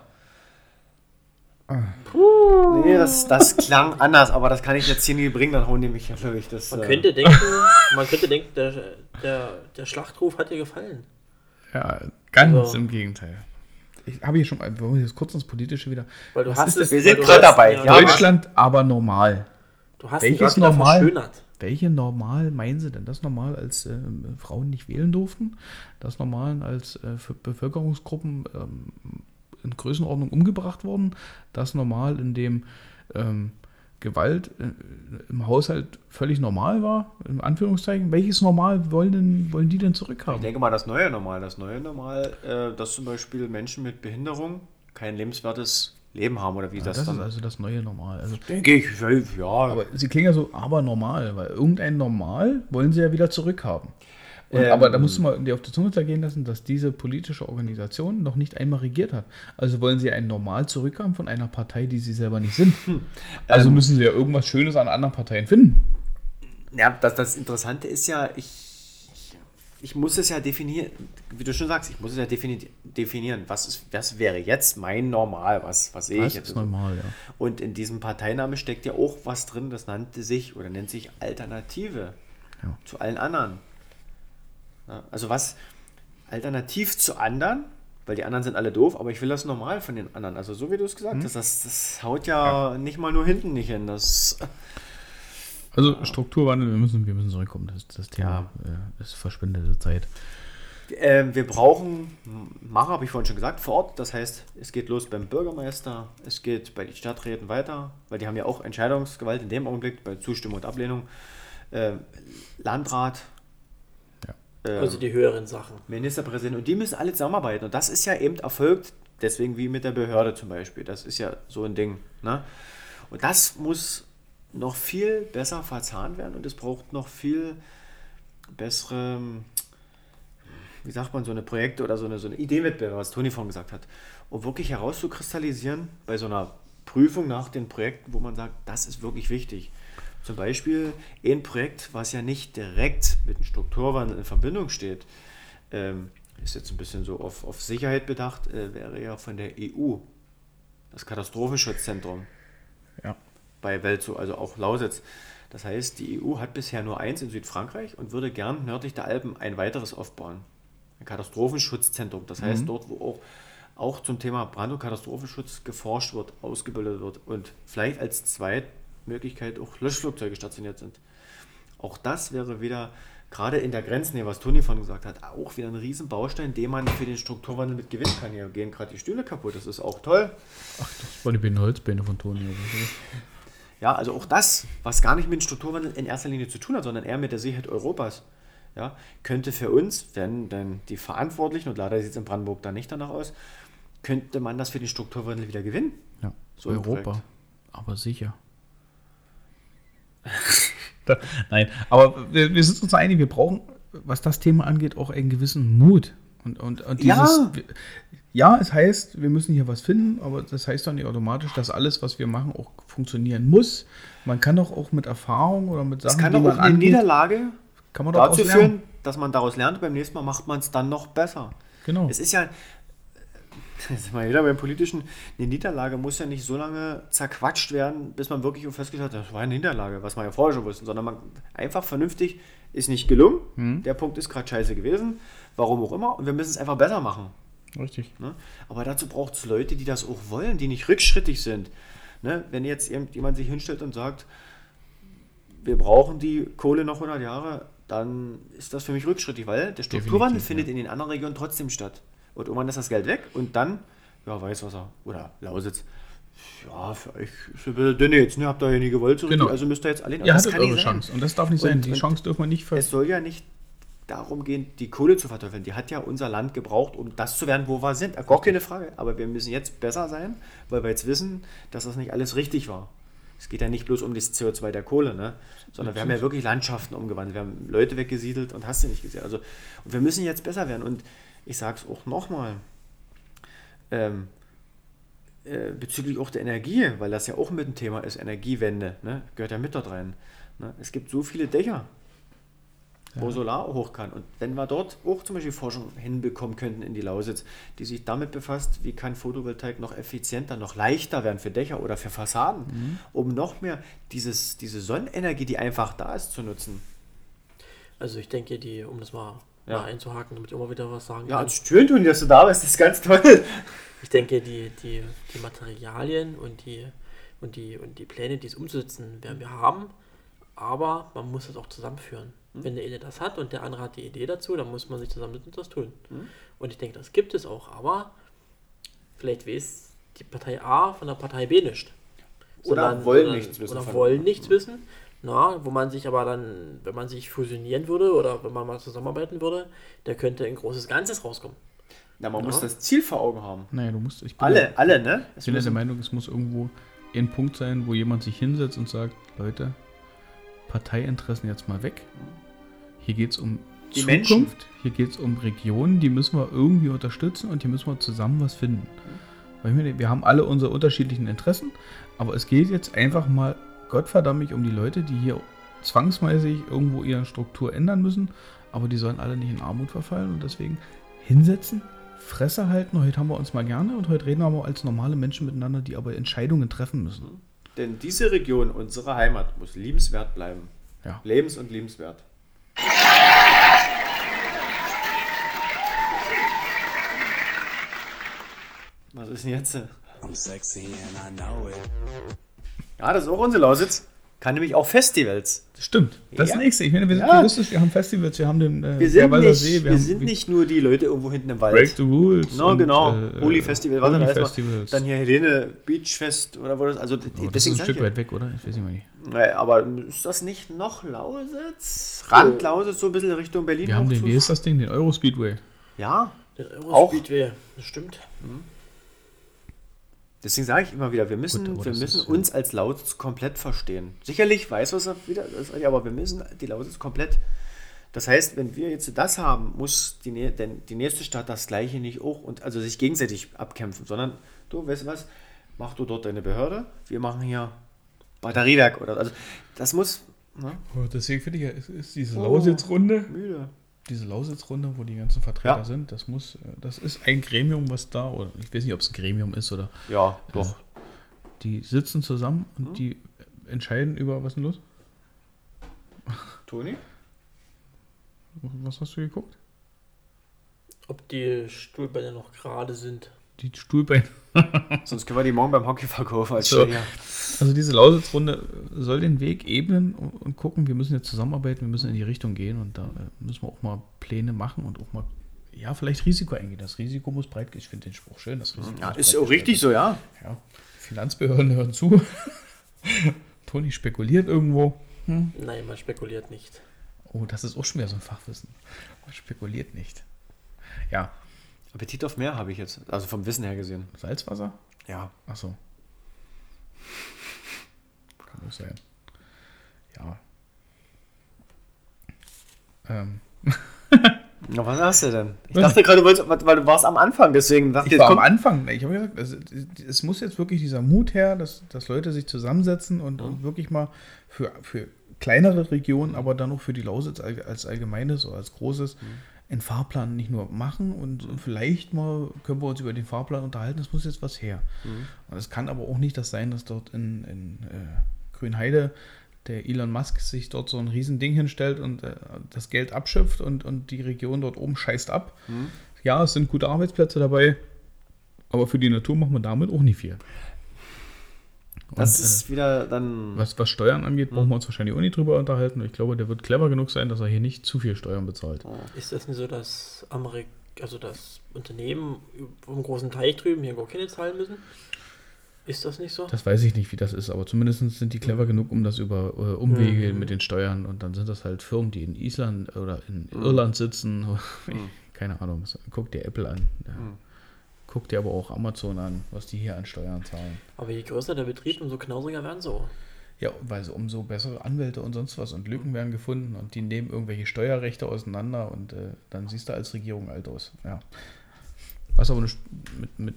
Nee, das, das klang anders, aber das kann ich jetzt hier nie bringen, dann hauen die mich ja durch. Das, Man äh, könnte denken, man könnte denken, der, der, der Schlachtruf hat dir gefallen. Ja, ganz Also- im Gegenteil. Ich habe hier schon mal, wollen wir jetzt kurz ins Politische wieder. Weil du Was hast ist es. das? Wir sind gerade dabei, ja. Deutschland, aber normal. Du hast Welches normal? verschönert. Welche normal meinen Sie denn? Das normal, als äh, Frauen nicht wählen durften? Das normal, als äh, für Bevölkerungsgruppen ähm, in Größenordnung umgebracht wurden? Das normal, in dem ähm, Gewalt äh, im Haushalt völlig normal war? In Anführungszeichen. Welches Normal wollen, denn, wollen die denn Ich zurückhaben? denke mal, das neue Normal. Das neue Normal, äh, dass zum Beispiel Menschen mit Behinderung kein lebenswertes Leben haben oder wie Ja, das, das ist dann. also das neue Normal. Also, denke ich, ja. aber sie klingen ja so, aber normal, weil irgendein Normal wollen sie ja wieder zurückhaben. Und, Ähm, aber da musst du mal dir auf die Zunge zergehen lassen, dass diese politische Organisation noch nicht einmal regiert hat. Also wollen sie ein Normal zurückhaben von einer Partei, die sie selber nicht sind. Also Ähm, müssen sie ja irgendwas Schönes an anderen Parteien finden. Ja, das, das Interessante ist ja, ich, ich muss es ja definieren, wie du schon sagst, ich muss es ja defini definieren, was, ist, was wäre jetzt mein Normal, was, was sehe ich jetzt? ist normal, ja. Und in diesem Parteiname steckt ja auch was drin, das nannte sich oder nennt sich Alternative Ja. zu allen anderen. Ja, also was alternativ zu anderen, weil die anderen sind alle doof, aber ich will das normal von den anderen. Also so wie du es gesagt hast, das, das haut ja, nicht mal nur hinten nicht hin. Das, Also Strukturwandel, wir müssen, wir müssen zurückkommen. Das, das Thema äh, ist verschwendete Zeit. Ähm, wir brauchen Macher, habe ich vorhin schon gesagt, vor Ort. Das heißt, es geht los beim Bürgermeister, es geht bei den Stadträten weiter, weil die haben ja auch Entscheidungsgewalt in dem Augenblick bei Zustimmung und Ablehnung. Ähm, Landrat, Ja. ähm, Also die höheren Sachen. Ministerpräsident und die müssen alle zusammenarbeiten. Und das ist ja eben erfolgt, deswegen wie mit der Behörde zum Beispiel. Das ist ja so ein Ding. Ne? Und das muss noch viel besser verzahnt werden und es braucht noch viel bessere, wie sagt man, so eine Projekte oder so eine, so eine Ideenwettbewerb, was Toni vorhin gesagt hat, um wirklich herauszukristallisieren bei so einer Prüfung nach den Projekten, wo man sagt, das ist wirklich wichtig. Zum Beispiel ein Projekt, was ja nicht direkt mit dem Strukturwandel in Verbindung steht, ähm, ist jetzt ein bisschen so auf, auf Sicherheit bedacht, äh, wäre ja von der EU das Katastrophenschutzzentrum. Bei Welzow, also auch Lausitz. Das heißt, die EU hat bisher nur eins in Südfrankreich und würde gern nördlich der Alpen ein weiteres aufbauen. Ein Katastrophenschutzzentrum. Das heißt, dort, wo auch, auch zum Thema Brand- und Katastrophenschutz geforscht wird, ausgebildet wird und vielleicht als Zweitmöglichkeit auch Löschflugzeuge stationiert sind. Auch das wäre wieder, gerade in der Grenznähe, was Toni von gesagt hat, auch wieder ein Riesenbaustein, den man für den Strukturwandel mit gewinnen kann. Hier gehen gerade die Stühle kaputt, das ist auch toll. Ach, das war die beiden Holzbeine von Toni. Ja, also auch das, was gar nicht mit dem Strukturwandel in erster Linie zu tun hat, sondern eher mit der Sicherheit Europas, ja, könnte für uns, wenn dann die Verantwortlichen, und leider sieht es in Brandenburg da nicht danach aus, könnte man das für den Strukturwandel wieder gewinnen. Ja, So Europa. Aber sicher. [LAUGHS] nein, aber wir, wir sind uns einig, wir brauchen, was das Thema angeht, auch einen gewissen Mut. Und, und, und Ja. dieses, ja. ja, es heißt, wir müssen hier was finden, aber das heißt doch nicht automatisch, dass alles, was wir machen, auch funktionieren muss. Man kann doch auch mit Erfahrung oder mit Es Sachen, kann die doch man auch eine Niederlage kann man dazu lernen. führen, dass man daraus lernt, beim nächsten Mal macht man es dann noch besser. Genau. Es ist ja, [LAUGHS] jetzt sind wir wieder beim Politischen, eine Niederlage muss ja nicht so lange zerquatscht werden, bis man wirklich festgestellt hat, das war eine Niederlage, was man ja vorher schon wusste, sondern man einfach vernünftig ist nicht gelungen, Mhm. der Punkt ist gerade scheiße gewesen, warum auch immer, und wir müssen es einfach besser machen. Richtig. Ne? Aber dazu braucht es Leute, die das auch wollen, die nicht rückschrittig sind. Ne? Wenn jetzt jemand sich hinstellt und sagt, wir brauchen die Kohle noch 100 Jahre, dann ist das für mich rückschrittig, weil der Strukturwandel Definitiv, findet ja. in den anderen Regionen trotzdem statt. Und irgendwann ist das Geld weg und dann, ja, Weißwasser oder Lausitz. Ja, für euch ist ein bisschen dünne jetzt, ne? Habt ihr ja nie gewollt, so Genau. richtig, also müsst ihr jetzt alle. Ihr hattet eure sein. Chance. Und das darf nicht sein. Und- Die und Chance dürfen wir nicht ver Es soll ja nicht darum gehen, die Kohle zu verteufeln. Die hat ja unser Land gebraucht, um das zu werden, wo wir sind. Gar keine Frage. Aber wir müssen jetzt besser sein, weil wir jetzt wissen, dass das nicht alles richtig war. Es geht ja nicht bloß um das CO2 der Kohle, ne? sondern wir haben ja wirklich Landschaften umgewandelt. Wir haben Leute weggesiedelt und hast du nicht gesehen. Also, und wir müssen jetzt besser werden. Und ich sage es auch nochmal. Ähm, äh, bezüglich auch der Energie, weil das ja auch mit ein Thema ist, Energiewende, ne? gehört ja mit dort rein. Ne? Es gibt so viele Dächer, wo Solar hoch kann. Und wenn wir dort auch zum Beispiel Forschung hinbekommen könnten in die Lausitz, die sich damit befasst, wie kann Photovoltaik noch effizienter, noch leichter werden für Dächer oder für Fassaden, Mhm. um noch mehr dieses, diese Sonnenenergie, die einfach da ist, zu nutzen. Also ich denke, die, um das mal, Ja. einzuhaken, damit ich immer wieder was sagen Ja, kann. als schön tun, dass du da bist, das ist ganz toll. [LAUGHS] Ich denke, die, die, die Materialien und die, und, die, und die Pläne, die es umzusetzen, werden wir haben. Aber man muss es auch zusammenführen. Wenn der eine das hat und der andere hat die Idee dazu, dann muss man sich zusammensetzen und das tun. Und ich denke, das gibt es auch. Aber vielleicht weiß die Partei A von der Partei B nicht. Oder wollen nichts wissen Oder wollen nichts wissen. Na, wo man sich aber dann, wenn man sich fusionieren würde oder wenn man mal zusammenarbeiten würde, da könnte ein großes Ganzes rauskommen. Na, man Ja. muss das Ziel vor Augen haben. Naja, du musst. Ich bin Alle, alle, ne? Ich bin ja der Meinung, es muss irgendwo ein Punkt sein, wo jemand sich hinsetzt und sagt, Leute, Parteiinteressen jetzt mal weg. Hier geht es um Die Zukunft, Menschen. hier geht es um Regionen, die müssen wir irgendwie unterstützen und hier müssen wir zusammen was finden. Weil ich meine, wir haben alle unsere unterschiedlichen Interessen, aber es geht jetzt einfach mal Gottverdammt um die Leute, die hier zwangsmäßig irgendwo ihre Struktur ändern müssen, aber die sollen alle nicht in Armut verfallen und deswegen hinsetzen, Fresse halten. Heute haben wir uns mal gerne und heute reden wir aber als normale Menschen miteinander, die aber Entscheidungen treffen müssen. Denn diese Region, unsere Heimat, muss liebenswert bleiben. Ja. Lebens- und liebenswert. Was ist denn jetzt? I'm sexy and I know it. Ja, das ist auch unsere Lausitz. Kann nämlich auch Festivals. Das stimmt. Das ist Ja. das nächste. Ich meine, wir sind Ja. touristisch, wir haben Festivals, wir haben den äh, Wir sind, nicht, See, wir haben sind nicht nur die Leute irgendwo hinten im Wald. Break the Rules. No, und, genau. äh, Holy Festival, warte, da ist Festivals. Dann hier Helene Beach Fest oder wo das, also Oh, das ist ein Stück ich weit weg, oder? Ich weiß nicht mal nicht. Nee, aber ist das nicht noch Lausitz? Rand Lausitz, so ein bisschen Richtung Berlin Wir haben den, wie ist das Ding? Den Eurospeedway. Ja, Den Auch. Eurospeedway, das stimmt. Deswegen sage ich immer wieder, wir müssen, Gut, wir müssen ist, ja. uns als Lausitz komplett verstehen. Sicherlich weiß was er wieder ist, aber wir müssen die Lausitz komplett. Das heißt, wenn wir jetzt das haben, muss die, denn die nächste Stadt das gleiche nicht auch und also sich gegenseitig abkämpfen, sondern du weißt du was, mach du dort deine Behörde, wir machen hier Batteriewerk oder also das muss ne, Oh, deswegen finde ich ja, ist, ist diese Oh. Lausitzrunde, müde. Diese Lausitzrunde, wo die ganzen Vertreter Ja. sind, das muss, äh, das ist ein Gremium, was da, oder ich weiß nicht, ob es ein Gremium ist oder Ja, doch. die sitzen zusammen und Hm? die entscheiden über, was ist denn los? Toni? Was hast du geguckt? Ob die Stuhlbeine noch gerade sind. Die Stuhlbeine. [LAUGHS] Sonst können wir die morgen beim Hockey verkaufen als So. Schläger. Also diese Lausitzrunde soll den Weg ebnen und, gucken, wir müssen jetzt zusammenarbeiten, wir müssen in die Richtung gehen und da äh, müssen wir auch mal Pläne machen und auch mal, ja, vielleicht Risiko eingehen. Das Risiko muss breit Ich finde den Spruch schön. Das Risiko Ja, ist auch richtig so, ja. Ja, Finanzbehörden hören zu. [LAUGHS] Toni spekuliert irgendwo. Nein, man spekuliert nicht. Oh, das ist auch schon wieder so ein Fachwissen. Man spekuliert nicht. Ja, Appetit auf mehr habe ich jetzt. Also vom Wissen her gesehen. Salzwasser? Ja. Ach so. Kann auch sein. Ja. Ähm, [LAUGHS] Na, was hast du denn? Ich Was? dachte gerade, du wolltest- weil du warst am Anfang, deswegen dachte ich ich, war am. Anfang, ich habe gesagt, es, es muss jetzt wirklich dieser Mut her, dass, dass Leute sich zusammensetzen und, und wirklich mal für, für kleinere Regionen, aber dann auch für die Lausitz als allgemeines oder als großes einen Fahrplan nicht nur machen und vielleicht mal können wir uns über den Fahrplan unterhalten, es muss jetzt was her. Und es kann aber auch nicht das sein, dass dort in, in äh, Grünheide der Elon Musk sich dort so ein Riesending hinstellt und äh, das Geld abschöpft und, und die Region dort oben scheißt ab. Ja, es sind gute Arbeitsplätze dabei, aber für die Natur machen wir damit auch nicht viel. Das Und, ist wieder dann. äh, was, was Steuern angeht, brauchen wir uns wahrscheinlich auch nicht drüber unterhalten. Ich glaube, der wird clever genug sein, dass er hier nicht zu viel Steuern bezahlt. Ist das nicht so, dass Amerik also das Unternehmen vom großen Teich drüben hier gar keine zahlen müssen? Ist das nicht so? Das weiß ich nicht, wie das ist, aber zumindest sind die clever genug, um das über äh, Umwege Mhm. mit den Steuern und dann sind das halt Firmen, die in Island oder in Mhm. Irland sitzen. [LAUGHS] Keine Ahnung, guck dir Apple an. Ja. Mhm. Guck dir aber auch Amazon an, was die hier an Steuern zahlen. Aber je größer der Betrieb, umso knausriger werden sie auch. Ja, weil so umso bessere Anwälte und sonst was und Lücken werden gefunden und die nehmen irgendwelche Steuerrechte auseinander und äh, dann siehst du als Regierung alt aus. Ja. Was aber mit, mit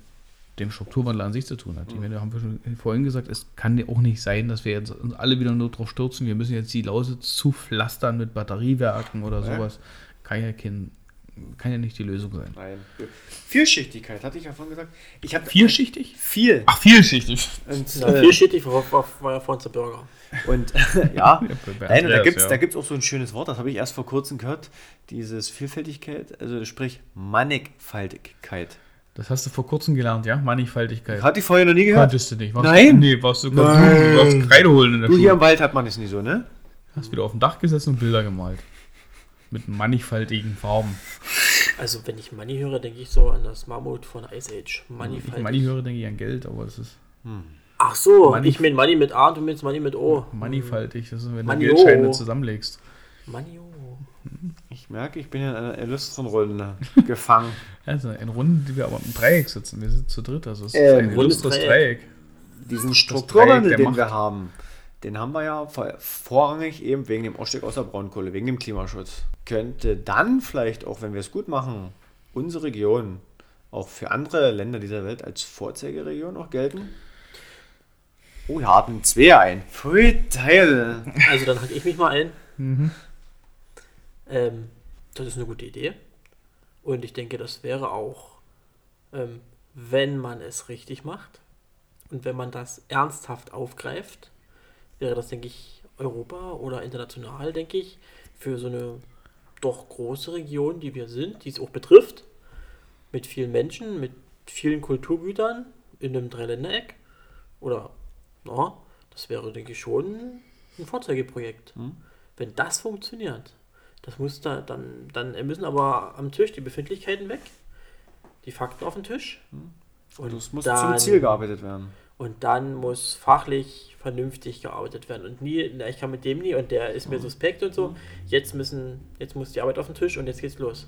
dem Strukturwandel an sich zu tun hat. Ich meine, haben wir schon vorhin gesagt, es kann ja auch nicht sein, dass wir jetzt uns alle wieder nur drauf stürzen, wir müssen jetzt die Lausitz zupflastern mit Batteriewerken oder Ja. sowas. Kann ja, kein, kann ja nicht die Lösung sein. Nein. Vielschichtigkeit, hatte ich ja vorhin gesagt. Ich habe Vierschichtig? viel. Ach, vielschichtig. Und, äh, vielschichtig war, war, war ja vor uns der Burger. Und [LAUGHS] ja, nein, und da gibt es ja. da gibt's auch so ein schönes Wort, das habe ich erst vor kurzem gehört, dieses Vielfältigkeit, also sprich Mannigfaltigkeit. Das hast du vor kurzem gelernt, ja? Mannigfaltigkeit. Hatte ich vorher noch nie gehört. Konntest du nicht. Warst Nein. Nee, warst du, Nein. du warst Kreide holen in der Du, hier Schule. im Wald hat man es nicht so, ne? Hast wieder auf dem Dach gesessen und Bilder gemalt. Mit mannigfaltigen Farben. Also wenn ich Money höre, denke ich so an das Mammut von Ice Age. Money Wenn ich Money höre, denke ich an Geld, aber das ist Ach so, Money- ich meine Money mit A und du meinst Money mit O. mannigfaltig. Das ist, wenn du Money, Geldscheine zusammenlegst. Money O. Ich merke, ich bin in einer illustren Runde [LAUGHS] gefangen. Also in Runden, die wir aber im Dreieck sitzen. Wir sind zu dritt, also es ist Ähm, ein illustres Dreieck. Dreieck. Diesen Strukturwandel, den Macht. wir haben, den haben wir ja vor- vorrangig eben wegen dem Ausstieg aus der Braunkohle, wegen dem Klimaschutz. Könnte dann vielleicht, auch wenn wir es gut machen, unsere Region auch für andere Länder dieser Welt als Vorzeigeregion auch gelten? Oh, wir haben zwei ein. Pfui, Teil. Also dann hake ich mich mal ein. Mhm. Ähm, das ist eine gute Idee. Und ich denke, das wäre auch, ähm, wenn man es richtig macht und wenn man das ernsthaft aufgreift, wäre das, denke ich, Europa oder international, denke ich, für so eine doch große Region, die wir sind, die es auch betrifft, mit vielen Menschen, mit vielen Kulturgütern in einem Dreiländereck oder, na, das wäre, denke ich, schon ein Vorzeigeprojekt. Wenn das funktioniert, das muss da, dann, dann müssen aber am Tisch die Befindlichkeiten weg, die Fakten auf den Tisch. Und Das muss dann, zum Ziel gearbeitet werden. Und dann muss fachlich vernünftig gearbeitet werden. Und nie, na, ich kann mit dem nie und der ist mir suspekt und so. Jetzt müssen, jetzt muss die Arbeit auf den Tisch und jetzt geht's los.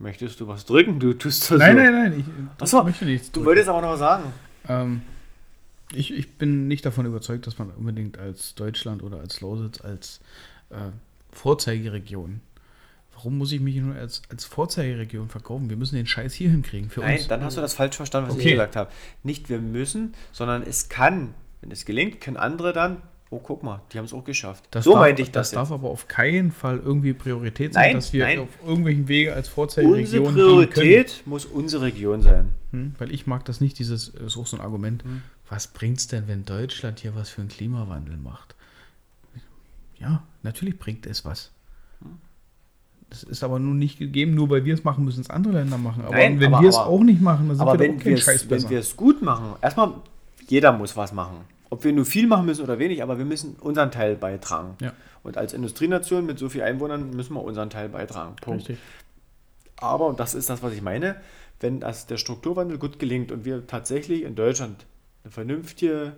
Möchtest du was drücken? Du tust das Nein, so. nein, nein, ich Ach so, möchte nichts. Du drücken. wolltest aber noch was sagen. Ähm, ich, ich bin nicht davon überzeugt, dass man unbedingt als Deutschland oder als Lausitz als äh, Vorzeigeregion. Warum muss ich mich nur als, als Vorzeigeregion verkaufen? Wir müssen den Scheiß hier hinkriegen für Nein, uns. dann hast du das falsch verstanden, was Okay. ich gesagt habe. Nicht wir müssen, sondern es kann. Wenn es gelingt, können andere dann, oh guck mal, die haben es auch geschafft. Das so darf, meinte ich das. Das darf jetzt. aber auf keinen Fall irgendwie Priorität sein, Nein, dass wir nein. auf irgendwelchen Wege als Unsere Vorzeigeregion gehen Priorität muss unsere Region sein. Hm? Weil ich mag das nicht, dieses, äh, ist auch so ein Argument, Hm. was bringt's denn, wenn Deutschland hier was für einen Klimawandel macht? Ja, natürlich bringt es was. Hm. Das ist aber nun nicht gegeben, nur weil wir es machen, müssen es andere Länder machen. Aber Nein, wenn aber- wir es auch nicht machen, dann sind Aber wir wenn wir Scheiß wenn wir es gut machen, erstmal, jeder muss was machen. Ob wir nur viel machen müssen oder wenig, aber wir müssen unseren Teil beitragen. Ja. Und als Industrienation mit so vielen Einwohnern müssen wir unseren Teil beitragen. Punkt. Richtig. Aber, und das ist das, was ich meine, wenn das, der Strukturwandel gut gelingt und wir tatsächlich in Deutschland eine vernünftige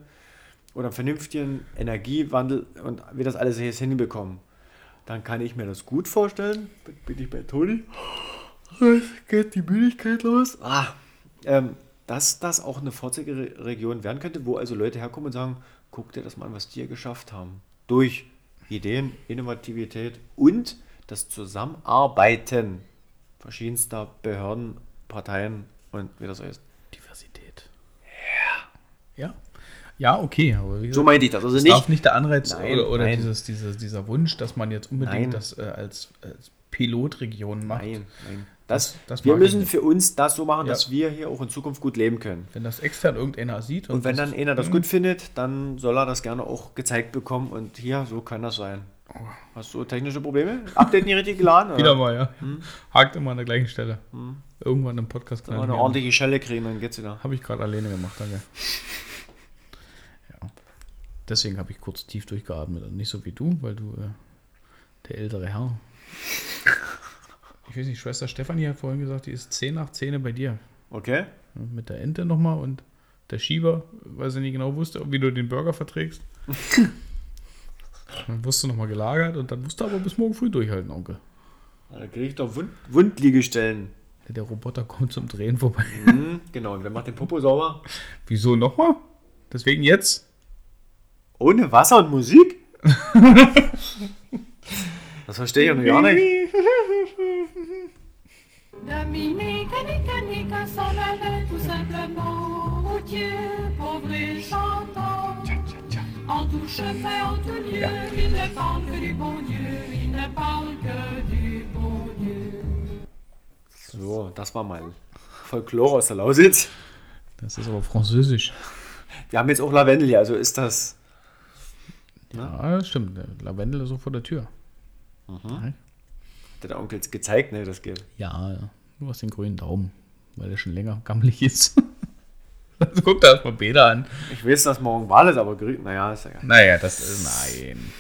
oder einen vernünftigen Energiewandel und wir das alles jetzt hinbekommen, dann kann ich mir das gut vorstellen. Bin ich bei Toni? Jetzt geht die Müdigkeit los. Ah, ähm, dass das auch eine Vorzeigeregion werden könnte, wo also Leute herkommen und sagen, guck dir das mal an, was die hier geschafft haben. Durch Ideen, Innovativität und das Zusammenarbeiten verschiedenster Behörden, Parteien und wie das heißt. Diversität. Ja. Ja. Ja, okay. Aber wie So gesagt, meinte ich das. Also es nicht, darf nicht der Anreiz Nein, oder, oder nein. Dieses, dieses, dieser Wunsch, dass man jetzt unbedingt Nein. das äh, als, als Pilotregion macht. Nein, nein. Das, Das- das wir ich müssen für uns das so machen, Ja. dass wir hier auch in Zukunft gut leben können. Wenn das extern irgendeiner sieht Und wenn das- dann einer das gut findet, dann soll er das gerne auch gezeigt bekommen. Und hier, so kann das sein. Hast du technische Probleme? Update nicht richtig geladen? Wieder mal, ja. Hakt immer an der gleichen Stelle. Irgendwann im Podcast Mal eine ordentliche Schelle kriegen, dann geht's wieder. Habe ich gerade alleine gemacht, danke. Deswegen habe ich kurz tief durchgeatmet. Und nicht so wie du, weil du äh, der ältere Herr. Ich weiß nicht, Schwester Stefanie hat vorhin gesagt, die ist 10 nach 10 bei dir. Okay? Mit der Ente nochmal und der Schieber, weil sie nicht genau wusste, wie du den Burger verträgst. [LAUGHS] dann wusste nochmal gelagert und dann wusste aber bis morgen früh durchhalten, Onkel. Da kriege ich doch Wund Wundliegestellen. Der Roboter kommt zum Drehen vorbei. Mhm, genau, und wer macht den Popo sauber? [LAUGHS] Wieso nochmal? Deswegen jetzt? Ohne Wasser und Musik? [LAUGHS] das verstehe ich ja noch gar nicht. Dominique et Nicanique s'en allaient tout simplement routier, pauvre et chantant. En tout chemin, en tout lieu, ils ne parlent que du bon Dieu, ils ne parlent que du bon Dieu. So, das war mal Folklore aus der Lausitz. Das ist aber französisch. Wir haben jetzt auch Lavendel hier, also ist das. Ja, das stimmt. Lavendel ist so vor der Tür. Hat der Onkel gezeigt, ne? Das geht. Ja, ja. Du hast den grünen Daumen, weil der schon länger gammelig ist. also guck dir das mal Bäder an. Ich weiß, dass morgen Wahl ist, aber grün, naja, ist egal. Naja, das ist. Nein.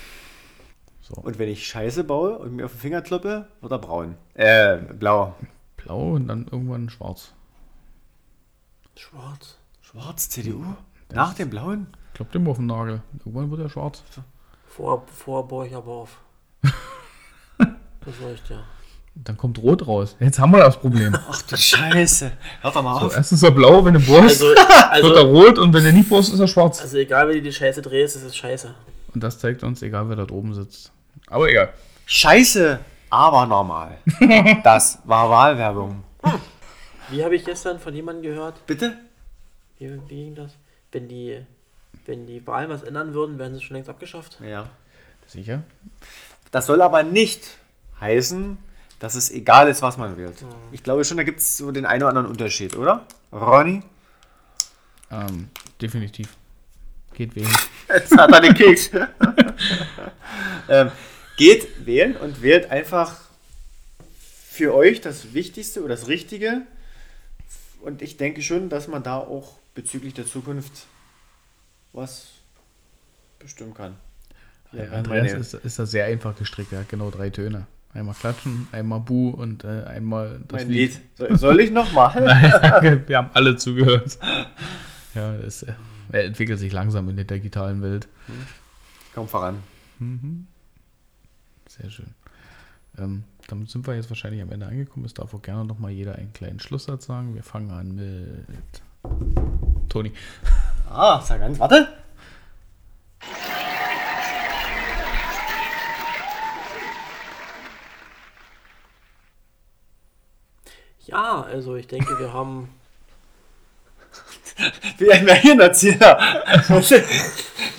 Und wenn ich Scheiße baue und mir auf den Finger kloppe, wird er braun. Äh, blau. Blau und dann irgendwann schwarz. Schwarz. Schwarz, CDU? Nach dem blauen? Kloppt immer auf den Nagel. Irgendwann wird er schwarz. Vor, vor baue ich aber auf. [LAUGHS] Das reicht ja. Dann kommt rot raus. Jetzt haben wir das Problem. [LAUGHS] Ach du Scheiße. Hört doch mal So, auf. erst ist er blau, wenn du bohrst, Also, [LAUGHS] wird er also, rot und wenn du nicht bohrst, ist er schwarz. also egal wie du die Scheiße drehst, es ist scheiße. Und das zeigt uns, egal wer da oben sitzt. Aber egal. Scheiße, aber normal. Das war Wahlwerbung. Wie habe ich gestern von jemandem gehört? Bitte? Wie, wie ging das? Wenn die, wenn die Wahlen was ändern würden, wären sie schon längst abgeschafft. Ja. Sicher? Das soll aber nicht heißen, dass es egal ist, was man wählt. Ich glaube schon, da gibt es so den einen oder anderen Unterschied, oder? Ronny? Ähm, definitiv. Geht wählen. [LAUGHS] Jetzt hat er den Keks. [LAUGHS] ähm, geht wählen und wählt einfach für euch das Wichtigste oder das Richtige. Und ich denke schon, dass man da auch bezüglich der Zukunft was bestimmen kann. Ja, Andreas ist, ist da sehr einfach gestrickt. Er hat genau drei Töne. Einmal klatschen, einmal Bu und äh, einmal das mein Lied. Soll, soll ich noch mal? [LAUGHS] Nein, wir haben alle zugehört. Ja, es, äh, er entwickelt sich langsam in der digitalen Welt. Komm voran. Sehr schön. Ähm, damit sind wir jetzt wahrscheinlich am Ende angekommen. Es darf auch gerne noch mal jeder einen kleinen Schlusssatz sagen. Wir fangen an mit Toni. Ah, sag ganz, warte. Ja, also ich denke, wir haben. Wie ein Märchenerzähler.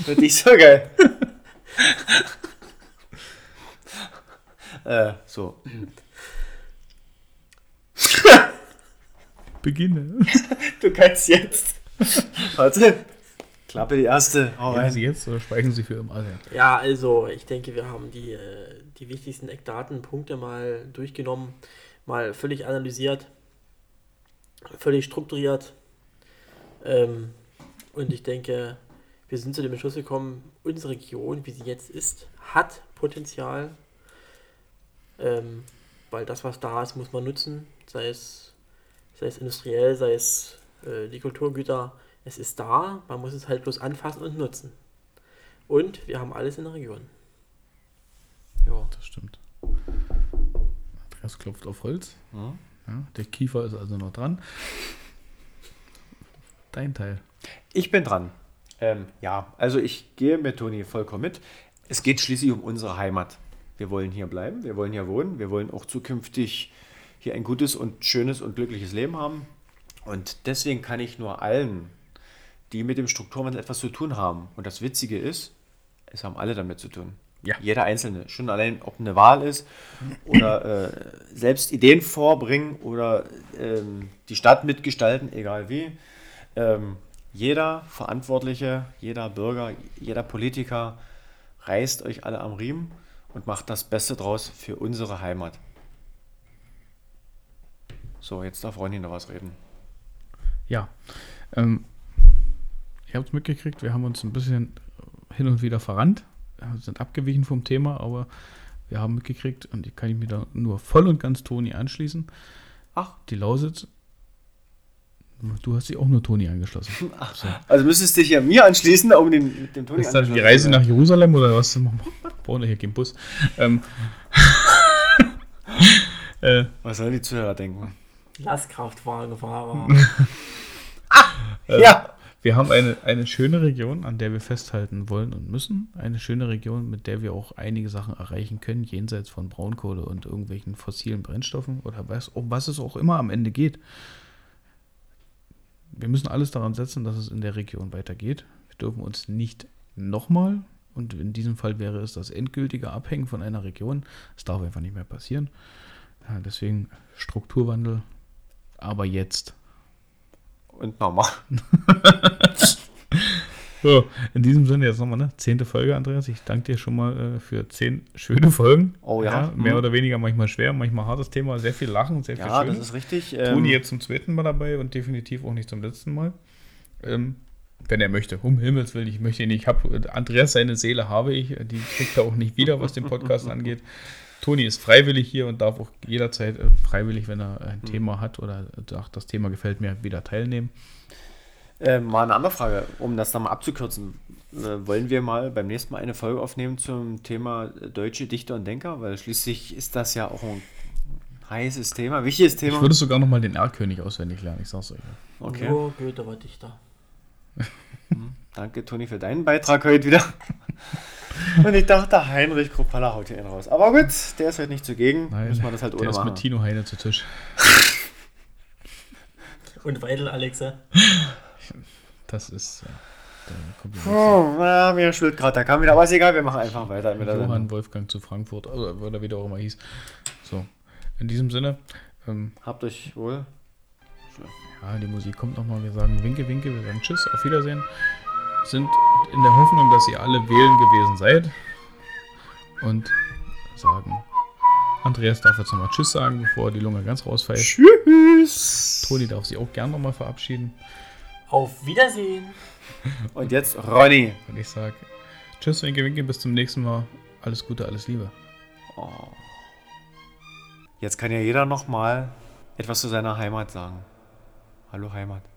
Wird [LAUGHS] nicht so geil. äh, so. Beginne. [LAUGHS] Du kannst jetzt. Warte. Klappe die erste. Hau Reisen rein. Sie jetzt oder schweigen Sie für immer? Ja, also ich denke, wir haben die, äh, die wichtigsten Eckdatenpunkte mal durchgenommen, mal völlig analysiert, völlig strukturiert. Ähm, und ich denke, wir sind zu dem Entschluss gekommen, unsere Region, wie sie jetzt ist, hat Potenzial. Ähm, weil das, was da ist, muss man nutzen, sei es, sei es industriell, sei es die Kulturgüter. Es ist da, man muss es halt bloß anfassen und nutzen. Und wir haben alles in der Region. Ja. Das stimmt. Andreas klopft auf Holz. Ja, der Kiefer ist also noch dran. Dein Teil. Ich bin dran. Ähm, ja, also ich gehe mit Toni vollkommen mit. Es geht schließlich um unsere Heimat. Wir wollen hier bleiben, wir wollen hier wohnen, wir wollen auch zukünftig hier ein gutes und schönes und glückliches Leben haben. Und deswegen kann ich nur allen, die mit dem Strukturwandel etwas zu tun haben, und das Witzige ist, es haben alle damit zu tun. Ja. Jeder Einzelne. Schon allein, ob eine Wahl ist oder äh, selbst Ideen vorbringen oder ähm, die Stadt mitgestalten, egal wie. Ähm, jeder Verantwortliche, jeder Bürger, jeder Politiker reißt euch alle am Riemen und macht das Beste draus für unsere Heimat. So, jetzt darf Ronny noch was reden. Ja. Ähm, ihr habt es mitgekriegt, wir haben uns ein bisschen hin und wieder verrannt, Wir sind abgewichen vom Thema, aber wir haben mitgekriegt, und ich kann ich mir da nur voll und ganz Toni anschließen. Ach. Die Lausitz. Du hast dich auch nur Toni angeschlossen. [LAUGHS] So. Also müsstest du dich ja mir anschließen, um den, mit dem Toni Ist das die. Reise nach Jerusalem oder was? Wir brauchen hier keinen Bus. Ähm, [LAUGHS] äh, Was sollen die Zuhörer denken? Lastkraftwagenfahrer. [LAUGHS] ja, Wir haben eine, eine schöne Region, an der wir festhalten wollen und müssen. Eine schöne Region, mit der wir auch einige Sachen erreichen können, jenseits von Braunkohle und irgendwelchen fossilen Brennstoffen oder was, um was es auch immer am Ende geht. Wir müssen alles daran setzen, dass es in der Region weitergeht. Wir dürfen uns nicht nochmal, und in diesem Fall wäre es das endgültige Abhängen von einer Region, es darf einfach nicht mehr passieren. Ja, deswegen Strukturwandel, aber jetzt. Und nochmal. [LAUGHS] So, in diesem Sinne jetzt nochmal, ne? Zehnte Folge, Andreas. Ich danke dir schon mal äh, für zehn schöne Folgen. Oh ja. Mehr Mhm. oder weniger manchmal schwer, manchmal hartes Thema, sehr viel Lachen, sehr viel Ja, das ist richtig. Toni Ähm, jetzt zum zweiten Mal dabei und definitiv auch nicht zum letzten Mal. Ähm, wenn er möchte. Um Himmels Willen, ich möchte ihn nicht. Ich habe Andreas seine Seele habe ich, die kriegt er auch nicht wieder, was den Podcast [LAUGHS] angeht. Toni ist freiwillig hier und darf auch jederzeit äh, freiwillig, wenn er ein Thema hat oder sagt, das Thema gefällt mir, wieder teilnehmen. äh, mal eine andere Frage, um das dann mal abzukürzen. Äh, wollen wir mal beim nächsten Mal eine Folge aufnehmen zum Thema äh, deutsche Dichter und Denker? Weil schließlich ist das ja auch ein heißes Thema, wichtiges Ich Thema. würde sogar noch mal den Erlkönig auswendig lernen, ich sag's euch. Okay. Nur Goethe war Dichter. [LAUGHS] Danke, Toni, für deinen Beitrag heute wieder. [LAUGHS] Und ich dachte, Heinrich Kruppalla haut hier einen raus. Aber gut, der ist heute nicht zugegen. Nein, Müssen wir das halt der ohne ist machen. mit Tino Heine zu Tisch. [LAUGHS] Und Weidel, Alexa. Das ist. Die Oh, na, mir schwillt gerade der Kamm wieder. Aber ist egal, wir machen einfach weiter mit der Johann Sendung. Wolfgang zu Frankfurt, oder, oder wie der auch immer hieß. So, in diesem Sinne, ähm, Habt euch wohl. ja, die Musik kommt nochmal. Wir sagen Winke, Winke, wir sagen Tschüss, auf Wiedersehen. Sind in der Hoffnung, dass ihr alle wählen gewesen seid. Und sagen, Andreas darf jetzt nochmal Tschüss sagen, bevor die Lunge ganz rausfällt. Tschüss. Toni darf sich auch gern nochmal verabschieden. Auf Wiedersehen. [LAUGHS] Und jetzt Ronny. Und ich sage Tschüss, Winke, Winke, bis zum nächsten Mal. Alles Gute, alles Liebe. Jetzt kann ja jeder noch mal etwas zu seiner Heimat sagen. Hallo Heimat.